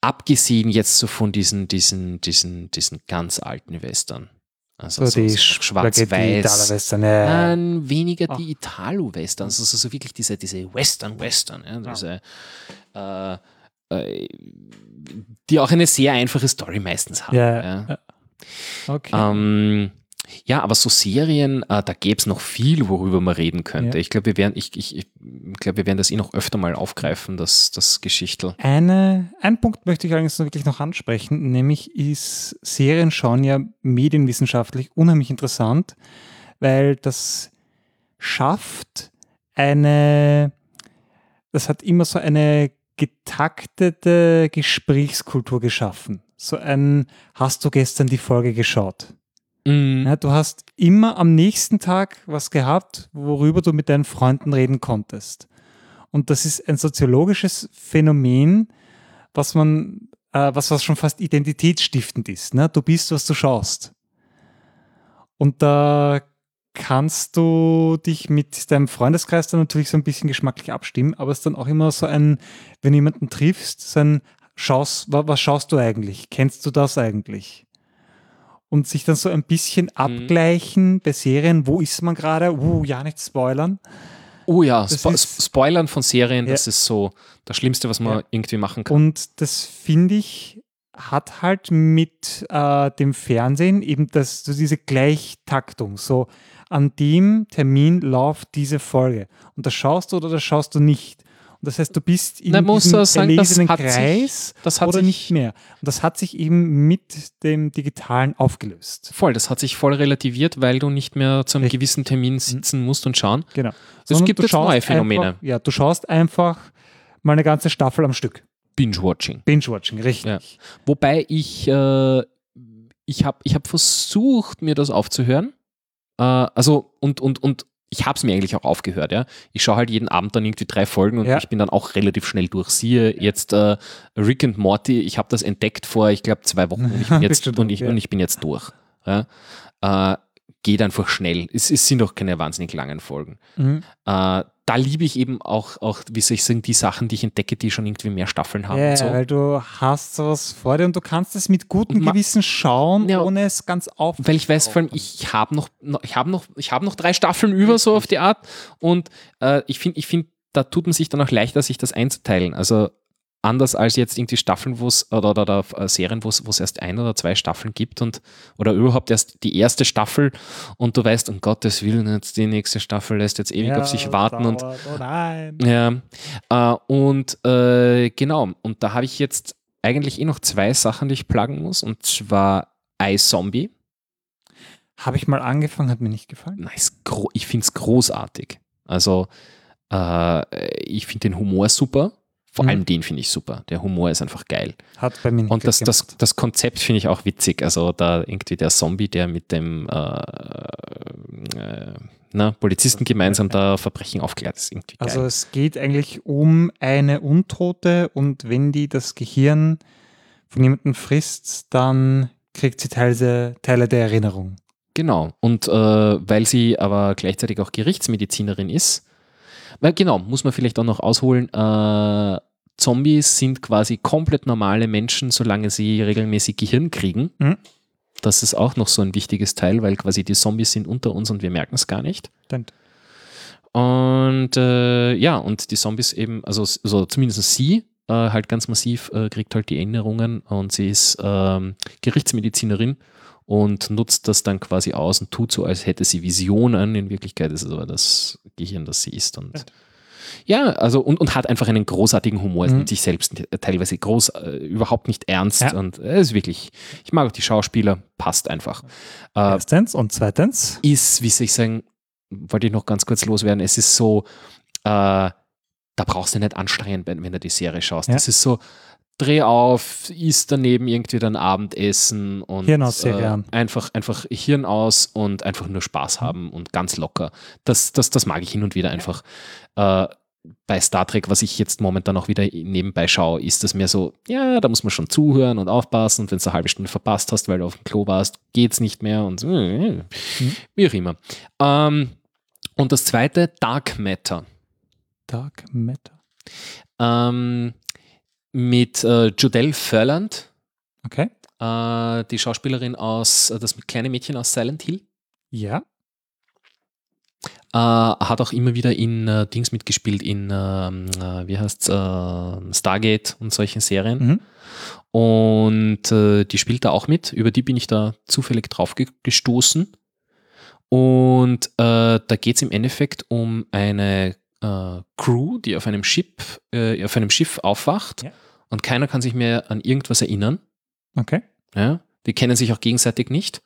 abgesehen jetzt so von diesen, diesen, diesen, diesen ganz alten Western. Also So, die so Spaghetti schwarz-weiß. Ja. Weniger die Italo-Westerns, also so wirklich diese, diese Western-Western, ja, diese, äh, äh, die auch eine sehr einfache Story meistens haben. Ja, Ja, ja. Okay. Ähm, ja aber so Serien, äh, da gäbe es noch viel, worüber man reden könnte. Ja. Ich glaube, wir werden, ich, ich, ich glaube, wir werden das eh noch öfter mal aufgreifen, das, das Geschichtel. Eine, einen Punkt möchte ich allerdings wirklich noch ansprechen, nämlich ist Serien schauen ja medienwissenschaftlich unheimlich interessant, weil das schafft eine, das hat immer so eine getaktete Gesprächskultur geschaffen. So ein, hast du gestern die Folge geschaut? Mhm. Ja, du hast immer am nächsten Tag was gehabt, worüber du mit deinen Freunden reden konntest. Und das ist ein soziologisches Phänomen, was man, äh, was, was schon fast identitätsstiftend ist. Ne? Du bist, was du schaust. Und da kannst du dich mit deinem Freundeskreis dann natürlich so ein bisschen geschmacklich abstimmen, aber es ist dann auch immer so ein, wenn du jemanden triffst, so ein Schaust, wa- was schaust du eigentlich? Kennst du das eigentlich? Und sich dann so ein bisschen abgleichen bei Serien, wo ist man gerade? Uh, ja, nicht spoilern. Oh ja, Spo ist- Spoilern von Serien, Ja. das ist so das Schlimmste, was man Ja. irgendwie machen kann. Und das finde ich, hat halt mit äh, dem Fernsehen eben das, so diese Gleichtaktung. So an dem Termin läuft diese Folge. Und das schaust du oder das schaust du nicht. Das heißt, du bist in muss diesem sagen, das erlesenen sich- Kreis das hat oder sich- nicht mehr. Und das hat sich eben mit dem Digitalen aufgelöst. Voll, das hat sich voll relativiert, weil du nicht mehr zu einem Richtig. gewissen Termin sitzen musst und schauen. Genau. Es gibt jetzt neue Phänomene. Einfach, ja, du schaust einfach mal eine ganze Staffel am Stück. Binge-Watching. Binge-Watching, richtig. Ja. Wobei ich, äh, ich habe ich hab versucht, mir das aufzuhören. Äh, also, und, und, und ich habe es mir eigentlich auch aufgehört, ja. Ich schaue halt jeden Abend dann irgendwie drei Folgen und Ja. ich bin dann auch relativ schnell durch. Siehe jetzt äh, Rick and Morty, ich habe das entdeckt vor, ich glaube, zwei Wochen und ich bin jetzt, und durch, ich, ja. und ich bin jetzt durch. Ja. Äh, geht einfach schnell. Es, es sind auch keine wahnsinnig langen Folgen. Mhm. Äh, da liebe ich eben auch, auch, wie soll ich sagen, die Sachen, die ich entdecke, die schon irgendwie mehr Staffeln haben Ja, so. weil du hast sowas vor dir und du kannst es mit gutem ma- Gewissen schauen, Ja. ohne es ganz auf. Weil ich weiß, vor allem, ich habe noch, noch, ich habe noch, ich habe noch drei Staffeln über, so auf die Art. Und äh, ich finde, ich finde, da tut man sich dann auch leichter, sich das einzuteilen. Also anders als jetzt irgendwie Staffeln, wo es oder, oder, oder äh, Serien, wo es erst ein oder zwei Staffeln gibt und oder überhaupt erst die erste Staffel und du weißt, um Gottes Willen, jetzt die nächste Staffel lässt jetzt ewig auf sich warten und oh nein. ja, äh, und äh, genau, und da habe ich jetzt eigentlich eh noch zwei Sachen, die ich plagen muss, und zwar iZombie. Habe ich mal angefangen, hat mir nicht gefallen. Nice, ich finde es großartig. Also, äh, ich finde den Humor super. Vor Mhm. allem den finde ich super. Der Humor ist einfach geil. Hat bei mir nicht Und das, das, das Konzept finde ich auch witzig. Also da irgendwie der Zombie, der mit dem äh, äh, na, Polizisten gemeinsam da Verbrechen aufklärt, ist irgendwie geil. Also es geht eigentlich um eine Untote und wenn die das Gehirn von jemandem frisst, dann kriegt sie Teile, Teile der Erinnerung. Genau. Und äh, weil sie aber gleichzeitig auch Gerichtsmedizinerin ist, weil genau, muss man vielleicht auch noch ausholen, äh, Zombies sind quasi komplett normale Menschen, solange sie regelmäßig Gehirn kriegen. Mhm. Das ist auch noch so ein wichtiges Teil, weil quasi die Zombies sind unter uns und wir merken es gar nicht. Stimmt. Und äh, ja, und die Zombies eben, also so zumindest sie, äh, halt ganz massiv, äh, kriegt halt die Erinnerungen und sie ist ähm, Gerichtsmedizinerin und nutzt das dann quasi aus und tut so, als hätte sie Visionen. In Wirklichkeit ist es aber das Gehirn, das sie ist. Und ja, also und, und hat einfach einen großartigen Humor, Mhm. mit sich selbst teilweise groß, äh, überhaupt nicht ernst Ja. und er ist wirklich, ich mag auch die Schauspieler, passt einfach. Äh, Erstens und zweitens. ist, wie soll ich sagen, wollte ich noch ganz kurz loswerden, es ist so, äh, da brauchst du nicht anstrengend, wenn, wenn du die Serie schaust. Ja. Es ist so, dreh auf, isst daneben irgendwie dann Abendessen und Hirn aus Serie an. einfach, einfach Hirn aus und einfach nur Spaß haben und ganz locker. Das, das, das mag ich hin und wieder einfach. Äh, bei Star Trek, was ich jetzt momentan auch wieder nebenbei schaue, ist das mehr so, ja, da muss man schon zuhören und aufpassen und wenn du eine halbe Stunde verpasst hast, weil du auf dem Klo warst, geht's nicht mehr und äh, wie auch immer. Ähm, und das zweite, Dark Matter. Dark Matter. Ähm, mit äh, Jodelle Ferland, Okay. äh, die Schauspielerin aus, äh, das kleine Mädchen aus Silent Hill. Ja. Äh, hat auch immer wieder in äh, Dings mitgespielt, in, ähm, äh, wie heißt's, äh, Stargate und solchen Serien. Mhm. Und äh, die spielt da auch mit. Über die bin ich da zufällig drauf ge gestoßen. Und da geht es im Endeffekt um eine äh, Crew, die auf einem Schiff, äh, auf einem Schiff aufwacht Ja. und keiner kann sich mehr an irgendwas erinnern. Okay. Ja? Die kennen sich auch gegenseitig nicht.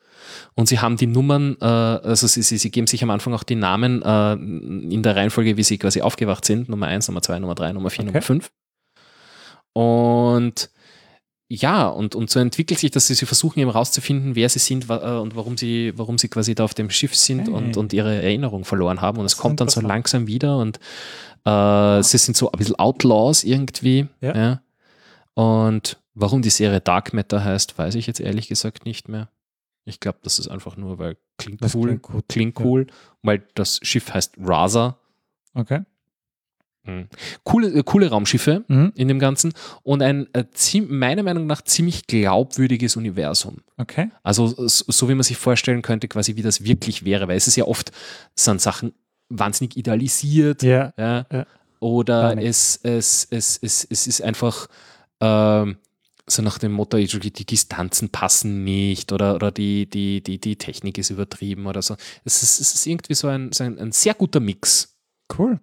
Und sie haben die Nummern, äh, also sie, sie, sie geben sich am Anfang auch die Namen äh, in der Reihenfolge, wie sie quasi aufgewacht sind. Nummer 1, Nummer 2, Nummer 3, Nummer 4, Okay. Nummer 5. Und ja, und, und so entwickelt sich das, sie sie versuchen eben rauszufinden, wer sie sind äh, und warum sie, warum sie quasi da auf dem Schiff sind Hey. und, und ihre Erinnerung verloren haben. Und es kommt dann so langsam wieder und äh, sie sind so ein bisschen Outlaws irgendwie. Ja. Ja. Und warum die Serie Dark Matter heißt, weiß ich jetzt ehrlich gesagt nicht mehr. Ich glaube, das ist einfach nur, weil klingt Das cool. klingt gut, Klingt ja. cool, weil das Schiff heißt Raza. Okay. Coole, äh, coole Raumschiffe Mhm. in dem Ganzen und ein äh, meiner Meinung nach ziemlich glaubwürdiges Universum. Okay. Also so, so wie man sich vorstellen könnte, quasi wie das wirklich wäre, weil es ist ja oft, sind Sachen wahnsinnig idealisiert Ja. ja. Ja. oder es, es, es, es, es ist einfach ähm, so nach dem Motto, die die Distanzen passen nicht oder, oder die, die, die, die Technik ist übertrieben oder so. Es ist, es ist irgendwie so ein, so ein, ein sehr guter Mix. Cool.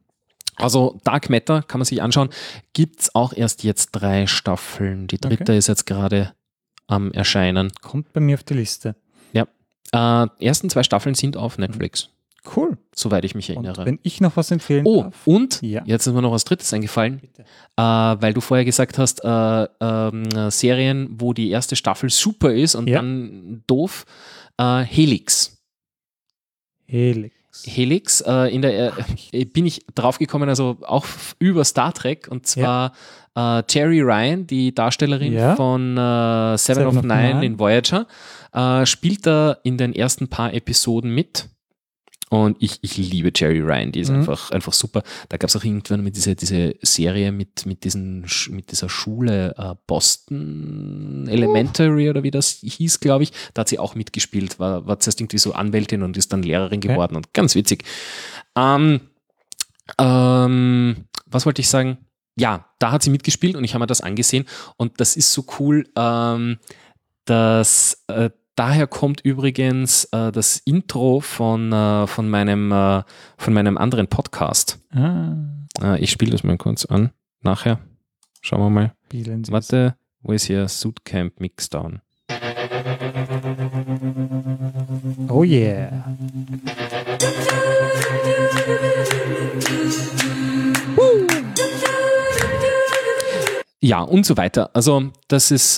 Also Dark Matter kann man sich anschauen. Gibt es auch erst jetzt drei Staffeln. Die dritte Okay. ist jetzt gerade am Erscheinen. Kommt bei mir auf die Liste. Ja. Äh, ersten zwei Staffeln sind auf Netflix, Cool. soweit ich mich Und erinnere. wenn ich noch was empfehlen Oh, darf. und Ja. jetzt ist mir noch was Drittes eingefallen, äh, weil du vorher gesagt hast, äh, ähm, äh, Serien, wo die erste Staffel super ist und Ja. dann doof. Äh, Helix. Helix. Helix, äh, in der, äh, bin ich draufgekommen, also auch über Star Trek und zwar äh, Jerry Ryan, die Darstellerin Ja. von äh, Seven, Seven of of Nine, Nine. in Voyager, äh, spielt da in den ersten paar Episoden mit. Und ich, ich liebe Jerry Ryan, die ist Mhm. einfach, einfach super. Da gab es auch irgendwann mit diese, diese Serie mit, mit, diesen, mit dieser Schule äh, Boston Elementary oder wie das hieß, glaube ich. Da hat sie auch mitgespielt, war, war zuerst irgendwie so Anwältin und ist dann Lehrerin Okay. geworden und ganz witzig. Ähm, ähm, was wollte ich sagen? ja, da hat sie mitgespielt und ich habe mir das angesehen und das ist so cool, ähm, dass äh, daher kommt übrigens äh, das Intro von, äh, von, meinem, äh, von meinem anderen Podcast. Ah, Äh, ich spiele das mal kurz an, nachher. Schauen wir mal. Warte, wo ist hier Suitcamp Mixdown? Oh yeah. Ja, und so weiter. Also das ist,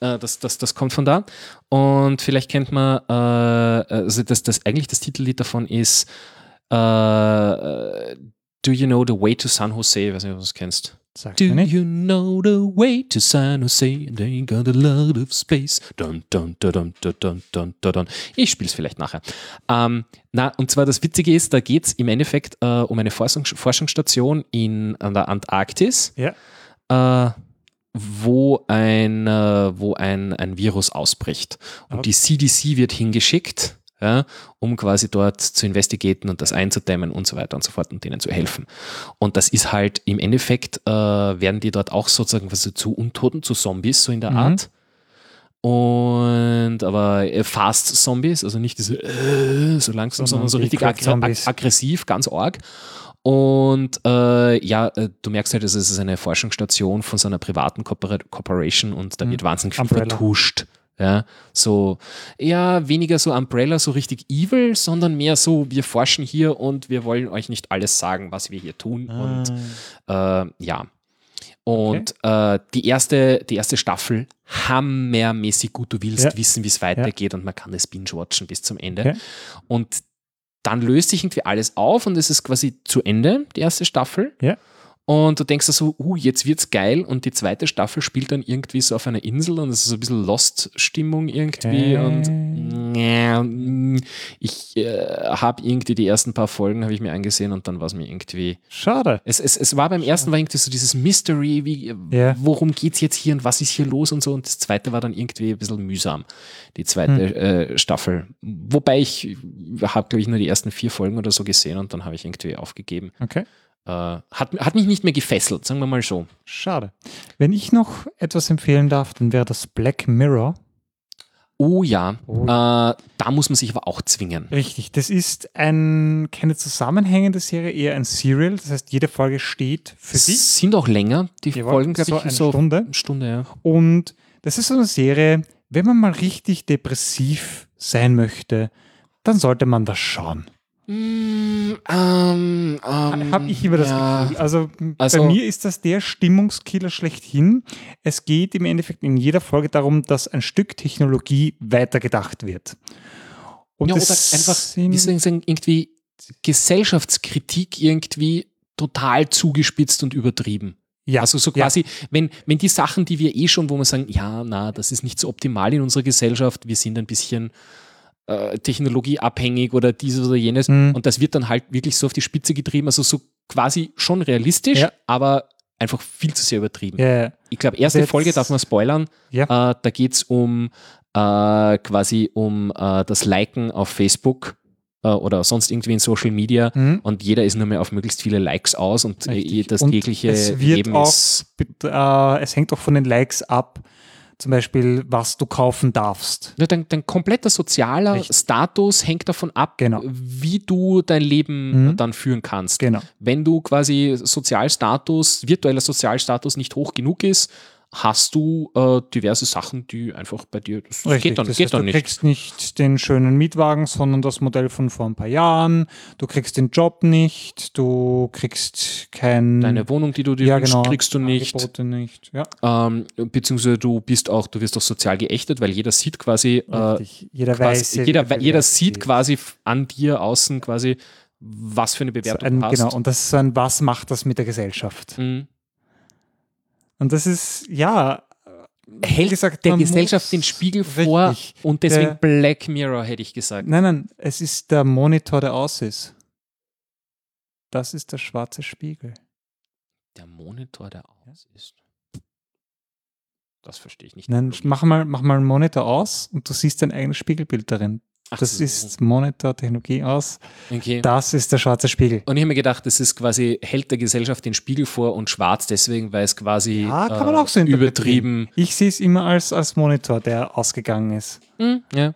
äh, das, das, das kommt von da. Und vielleicht kennt man, äh, äh also das, das, eigentlich das Titellied davon ist äh, Do You Know the Way to San Jose? Ich weiß nicht, ob du das kennst. Sagt Do you know the way to San Jose? And they got a lot of space. Dun, dun, dun, dun, dun, dun, Ich spiele es vielleicht nachher. Ähm, na, und zwar das Witzige ist, da geht es im Endeffekt äh, um eine Forschungs Forschungsstation in, an der Antarktis. Ja. Äh, wo, ein, äh, wo ein, ein Virus ausbricht. Und die CDC wird hingeschickt, ja, um quasi dort zu investigaten und das einzudämmen und so weiter und so fort und denen zu helfen. Und das ist halt im Endeffekt, äh, werden die dort auch sozusagen was zu Untoten, zu Zombies, so in der Mhm. Art. Und aber äh, Fast Zombies, also nicht diese äh, so langsam, sondern, Sondern so richtig ag aggressiv, ganz arg. Und äh, ja, äh, du merkst halt, es ist eine Forschungsstation von so einer privaten Corpora Corporation und da wird wahnsinnig viel Mhm. Vertuscht. Ja, so, ja, weniger so Umbrella, so richtig evil, sondern mehr so, wir forschen hier und wir wollen euch nicht alles sagen, was wir hier tun. Und äh, ja. Und äh, die, erste, die erste Staffel hammermäßig gut. Du willst Ja. wissen, wie es weitergeht und man kann es binge-watchen bis zum Ende. Okay. Und dann löst sich irgendwie alles auf und es ist quasi zu Ende, die erste Staffel. Ja. Und du denkst dir so, uh, jetzt wird's geil. Und die zweite Staffel spielt dann irgendwie so auf einer Insel und es ist so ein bisschen Lost-Stimmung irgendwie. Okay. Und mm, ich äh, habe irgendwie die ersten paar Folgen habe ich mir angesehen und dann war es mir irgendwie. Schade. Es, es, es war beim ersten war irgendwie so dieses Mystery, wie, Ja. worum geht's jetzt hier und was ist hier los und so. Und das zweite war dann irgendwie ein bisschen mühsam, die zweite Hm. äh, Staffel. Wobei ich habe, glaube ich, nur die ersten vier Folgen oder so gesehen und dann habe ich irgendwie aufgegeben. Okay. Äh, hat, hat mich nicht mehr gefesselt, sagen wir mal so. Schade. Wenn ich noch etwas empfehlen darf, dann wäre das Black Mirror. Oh ja, Oh. Äh, da muss man sich aber auch zwingen. Richtig, das ist ein, keine zusammenhängende Serie, eher ein Serial. Das heißt, jede Folge steht für sich. Sind auch länger, die Jawohl, Folgen, glaube so ich, eine so Stunde. Stunde, ja. Und das ist so eine Serie, wenn man mal richtig depressiv sein möchte, dann sollte man das schauen. Mm, ähm, ähm, Habe ich immer das ja. Gefühl. Also, Also- bei mir ist das der Stimmungskiller schlechthin. Es geht im Endeffekt in jeder Folge darum, dass ein Stück Technologie weitergedacht wird. Und ja, oder das einfach, sind- irgendwie Gesellschaftskritik irgendwie total zugespitzt und übertrieben. ja, Also so ja. quasi, wenn, wenn die Sachen, die wir eh schon, wo wir sagen, ja, na, das ist nicht so optimal in unserer Gesellschaft, wir sind ein bisschen äh, technologieabhängig oder dieses oder jenes Mhm. und das wird dann halt wirklich so auf die Spitze getrieben, also so quasi schon realistisch, Ja. aber einfach viel zu sehr übertrieben. Ja. Ich glaube, erste Jetzt- Folge darf man spoilern. Ja. Äh, da geht es um äh, quasi um äh, das Liken auf Facebook äh, oder sonst irgendwie in Social Media Mhm. und jeder ist nur mehr auf möglichst viele Likes aus und Richtig. das Und tägliche es wird Leben auch, ist. äh, es hängt auch von den Likes ab, zum Beispiel, was du kaufen darfst. Ja, dein, dein kompletter sozialer Richtig. Status hängt davon ab, Genau. wie du dein Leben Mhm. dann führen kannst. Genau. Wenn du quasi Sozialstatus, virtueller Sozialstatus nicht hoch genug ist, hast du äh, diverse Sachen, die einfach bei dir, das geht dann, das geht heißt, dann du nicht. kriegst nicht den schönen Mietwagen, sondern das Modell von vor ein paar Jahren. Du kriegst den Job nicht. Du kriegst kein Deine Wohnung, die du dir ja, wünschst, genau, kriegst du nicht. Angebote nicht. Ja, Ähm, beziehungsweise du bist auch, du wirst auch sozial geächtet, weil jeder sieht quasi, äh, richtig. Jeder quasi weiß, jeder, jeder das sieht quasi an dir außen quasi, was für eine So Bewertung ein, du hast. Genau, und das ist so ein, was macht das mit der Gesellschaft? Mhm. Und das ist, ja, Hält gesagt, der Gesellschaft den Spiegel vor und deswegen Der- Black Mirror, hätte ich gesagt. nein, nein, es ist der Monitor, der aus ist. Das ist der schwarze Spiegel. Der Monitor, der aus ist. Das verstehe ich nicht. Nein, mach mal, mach mal einen Monitor aus und du siehst dein eigenes Spiegelbild darin. Das so. ist Monitor-Technologie aus. Okay. Das ist der schwarze Spiegel. Und ich habe mir gedacht, das ist quasi, hält der Gesellschaft den Spiegel vor und schwarz deswegen, weil es quasi Ja, kann man äh, auch so übertrieben. Ich sehe es immer als, als Monitor, der ausgegangen ist. Hm, ja.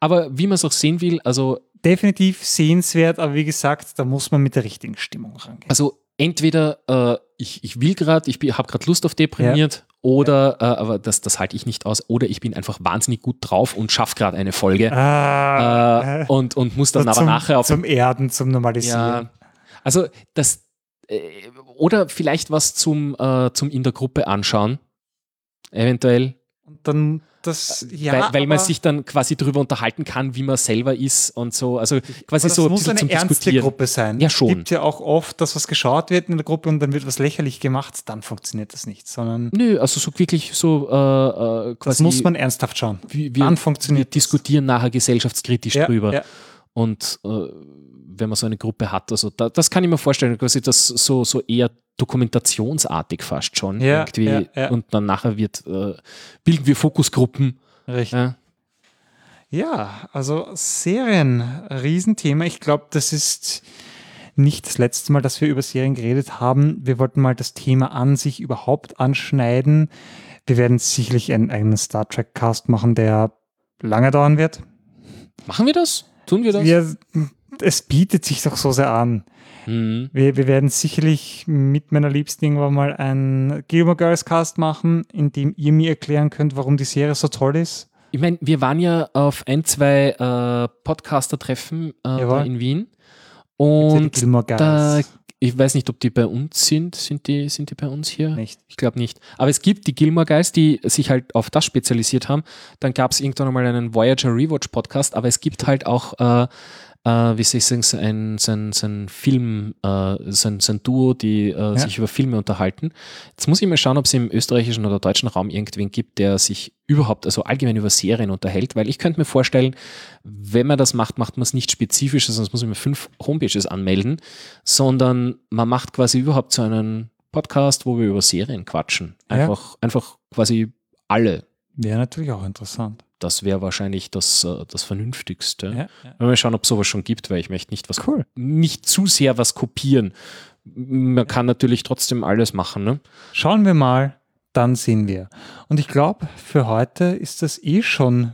Aber wie man es auch sehen will, also, Definitiv sehenswert, aber wie gesagt, da muss man mit der richtigen Stimmung rangehen. also entweder äh, ich, ich will gerade, ich habe gerade Lust auf deprimiert, oder, äh, aber das, das halte ich nicht aus, oder ich bin einfach wahnsinnig gut drauf und schaffe gerade eine Folge. Ah, äh, und, und muss dann so aber zum, nachher auf zum Erden, zum Normalisieren. Ja, also das äh, oder vielleicht was zum, äh, zum in der Gruppe anschauen, eventuell, Und dann das, ja, weil, weil man sich dann quasi darüber unterhalten kann, wie man selber ist und so. Also quasi das so ein muss bisschen eine ernste. Gruppe sein. Ja, schon. Es gibt ja auch oft, dass was geschaut wird in der Gruppe und dann wird was lächerlich gemacht, dann funktioniert das nicht, sondern Nö, also so wirklich so äh, äh, das quasi. muss man ernsthaft schauen. wir, wir, dann funktioniert wir diskutieren nachher gesellschaftskritisch Ja, drüber. ja. Und äh, wenn man so eine Gruppe hat, also da, das kann ich mir vorstellen, quasi das so, so eher dokumentationsartig fast schon. Ja, irgendwie. ja, ja. Und dann nachher wird, äh, bilden wir Fokusgruppen. Richtig. Ja. Ja, also Serien, Riesenthema. Ich glaube, das ist nicht das letzte Mal, dass wir über Serien geredet haben. Wir wollten mal das Thema an sich überhaupt anschneiden. Wir werden sicherlich einen eigenen Star Trek Cast machen, der lange dauern wird. Machen wir das? Tun wir das? Wir, es bietet sich doch so sehr an. Mhm. Wir, wir werden sicherlich mit meiner Liebsten irgendwann mal einen Gilmore Girls Cast machen, in dem ihr mir erklären könnt, warum die Serie so toll ist. Ich meine, wir waren ja auf ein, zwei äh, Podcaster-Treffen äh, in Wien. Und Gilmore da, ich weiß nicht, ob die bei uns sind. Sind die, sind die bei uns hier? Nicht. Ich glaube nicht. Aber es gibt die Gilmore Guys, die sich halt auf das spezialisiert haben. Dann gab es irgendwann mal einen Voyager Rewatch Podcast, aber es gibt halt auch, äh, äh, wie soll ich sagen, so ein, so ein, so ein Film, äh, so, ein, so ein Duo, die äh, sich über Filme unterhalten. Jetzt muss ich mal schauen, ob es im österreichischen oder deutschen Raum irgendwen gibt, der sich überhaupt, also allgemein über Serien unterhält, weil ich könnte mir vorstellen, wenn man das macht, macht man es nicht spezifisch, sonst muss man mir fünf Homepages anmelden, sondern man macht quasi überhaupt so einen Podcast, wo wir über Serien quatschen. Ja. Einfach, einfach quasi alle. Wäre natürlich auch interessant. Das wäre wahrscheinlich das, äh, das Vernünftigste. Ja, ja. Mal schauen, ob es sowas schon gibt, weil ich möchte nicht was Cool. nicht zu sehr was kopieren. Man kann natürlich trotzdem alles machen, ne? Schauen wir mal, dann sehen wir. Und ich glaube, für heute ist das eh schon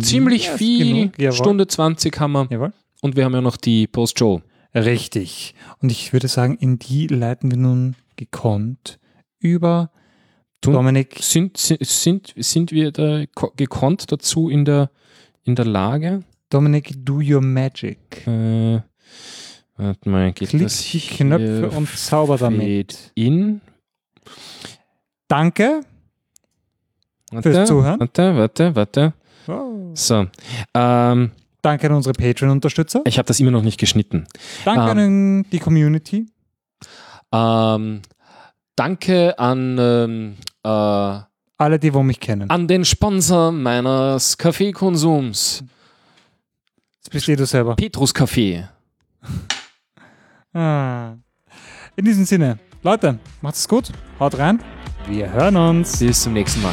Ziemlich viel. Stunde 20 haben wir. Jawohl. Und wir haben ja noch die Post-Show. Richtig. Und ich würde sagen, in die leiten wir nun gekonnt über Tun- Dominik. Sind, sind, sind, wir da ko- gekonnt dazu in der, in der Lage? Dominik, do your magic. Äh, warte mal, geht Klick das die Knöpfe und zauber damit. In. Danke. Warte, Fürs Zuhören. Warte, warte, warte. So. Ähm, Danke an unsere Patreon-Unterstützer. ich habe das immer noch nicht geschnitten. Danke Ähm. an die Community. Ähm, danke an, ähm, äh, Alle, die wo mich kennen. an den Sponsor meines Kaffeekonsums, Jetzt bist eh du selber. Petrus Kaffee. Ah. In diesem Sinne, Leute, macht's gut. Haut rein. Wir hören uns. Bis zum nächsten Mal.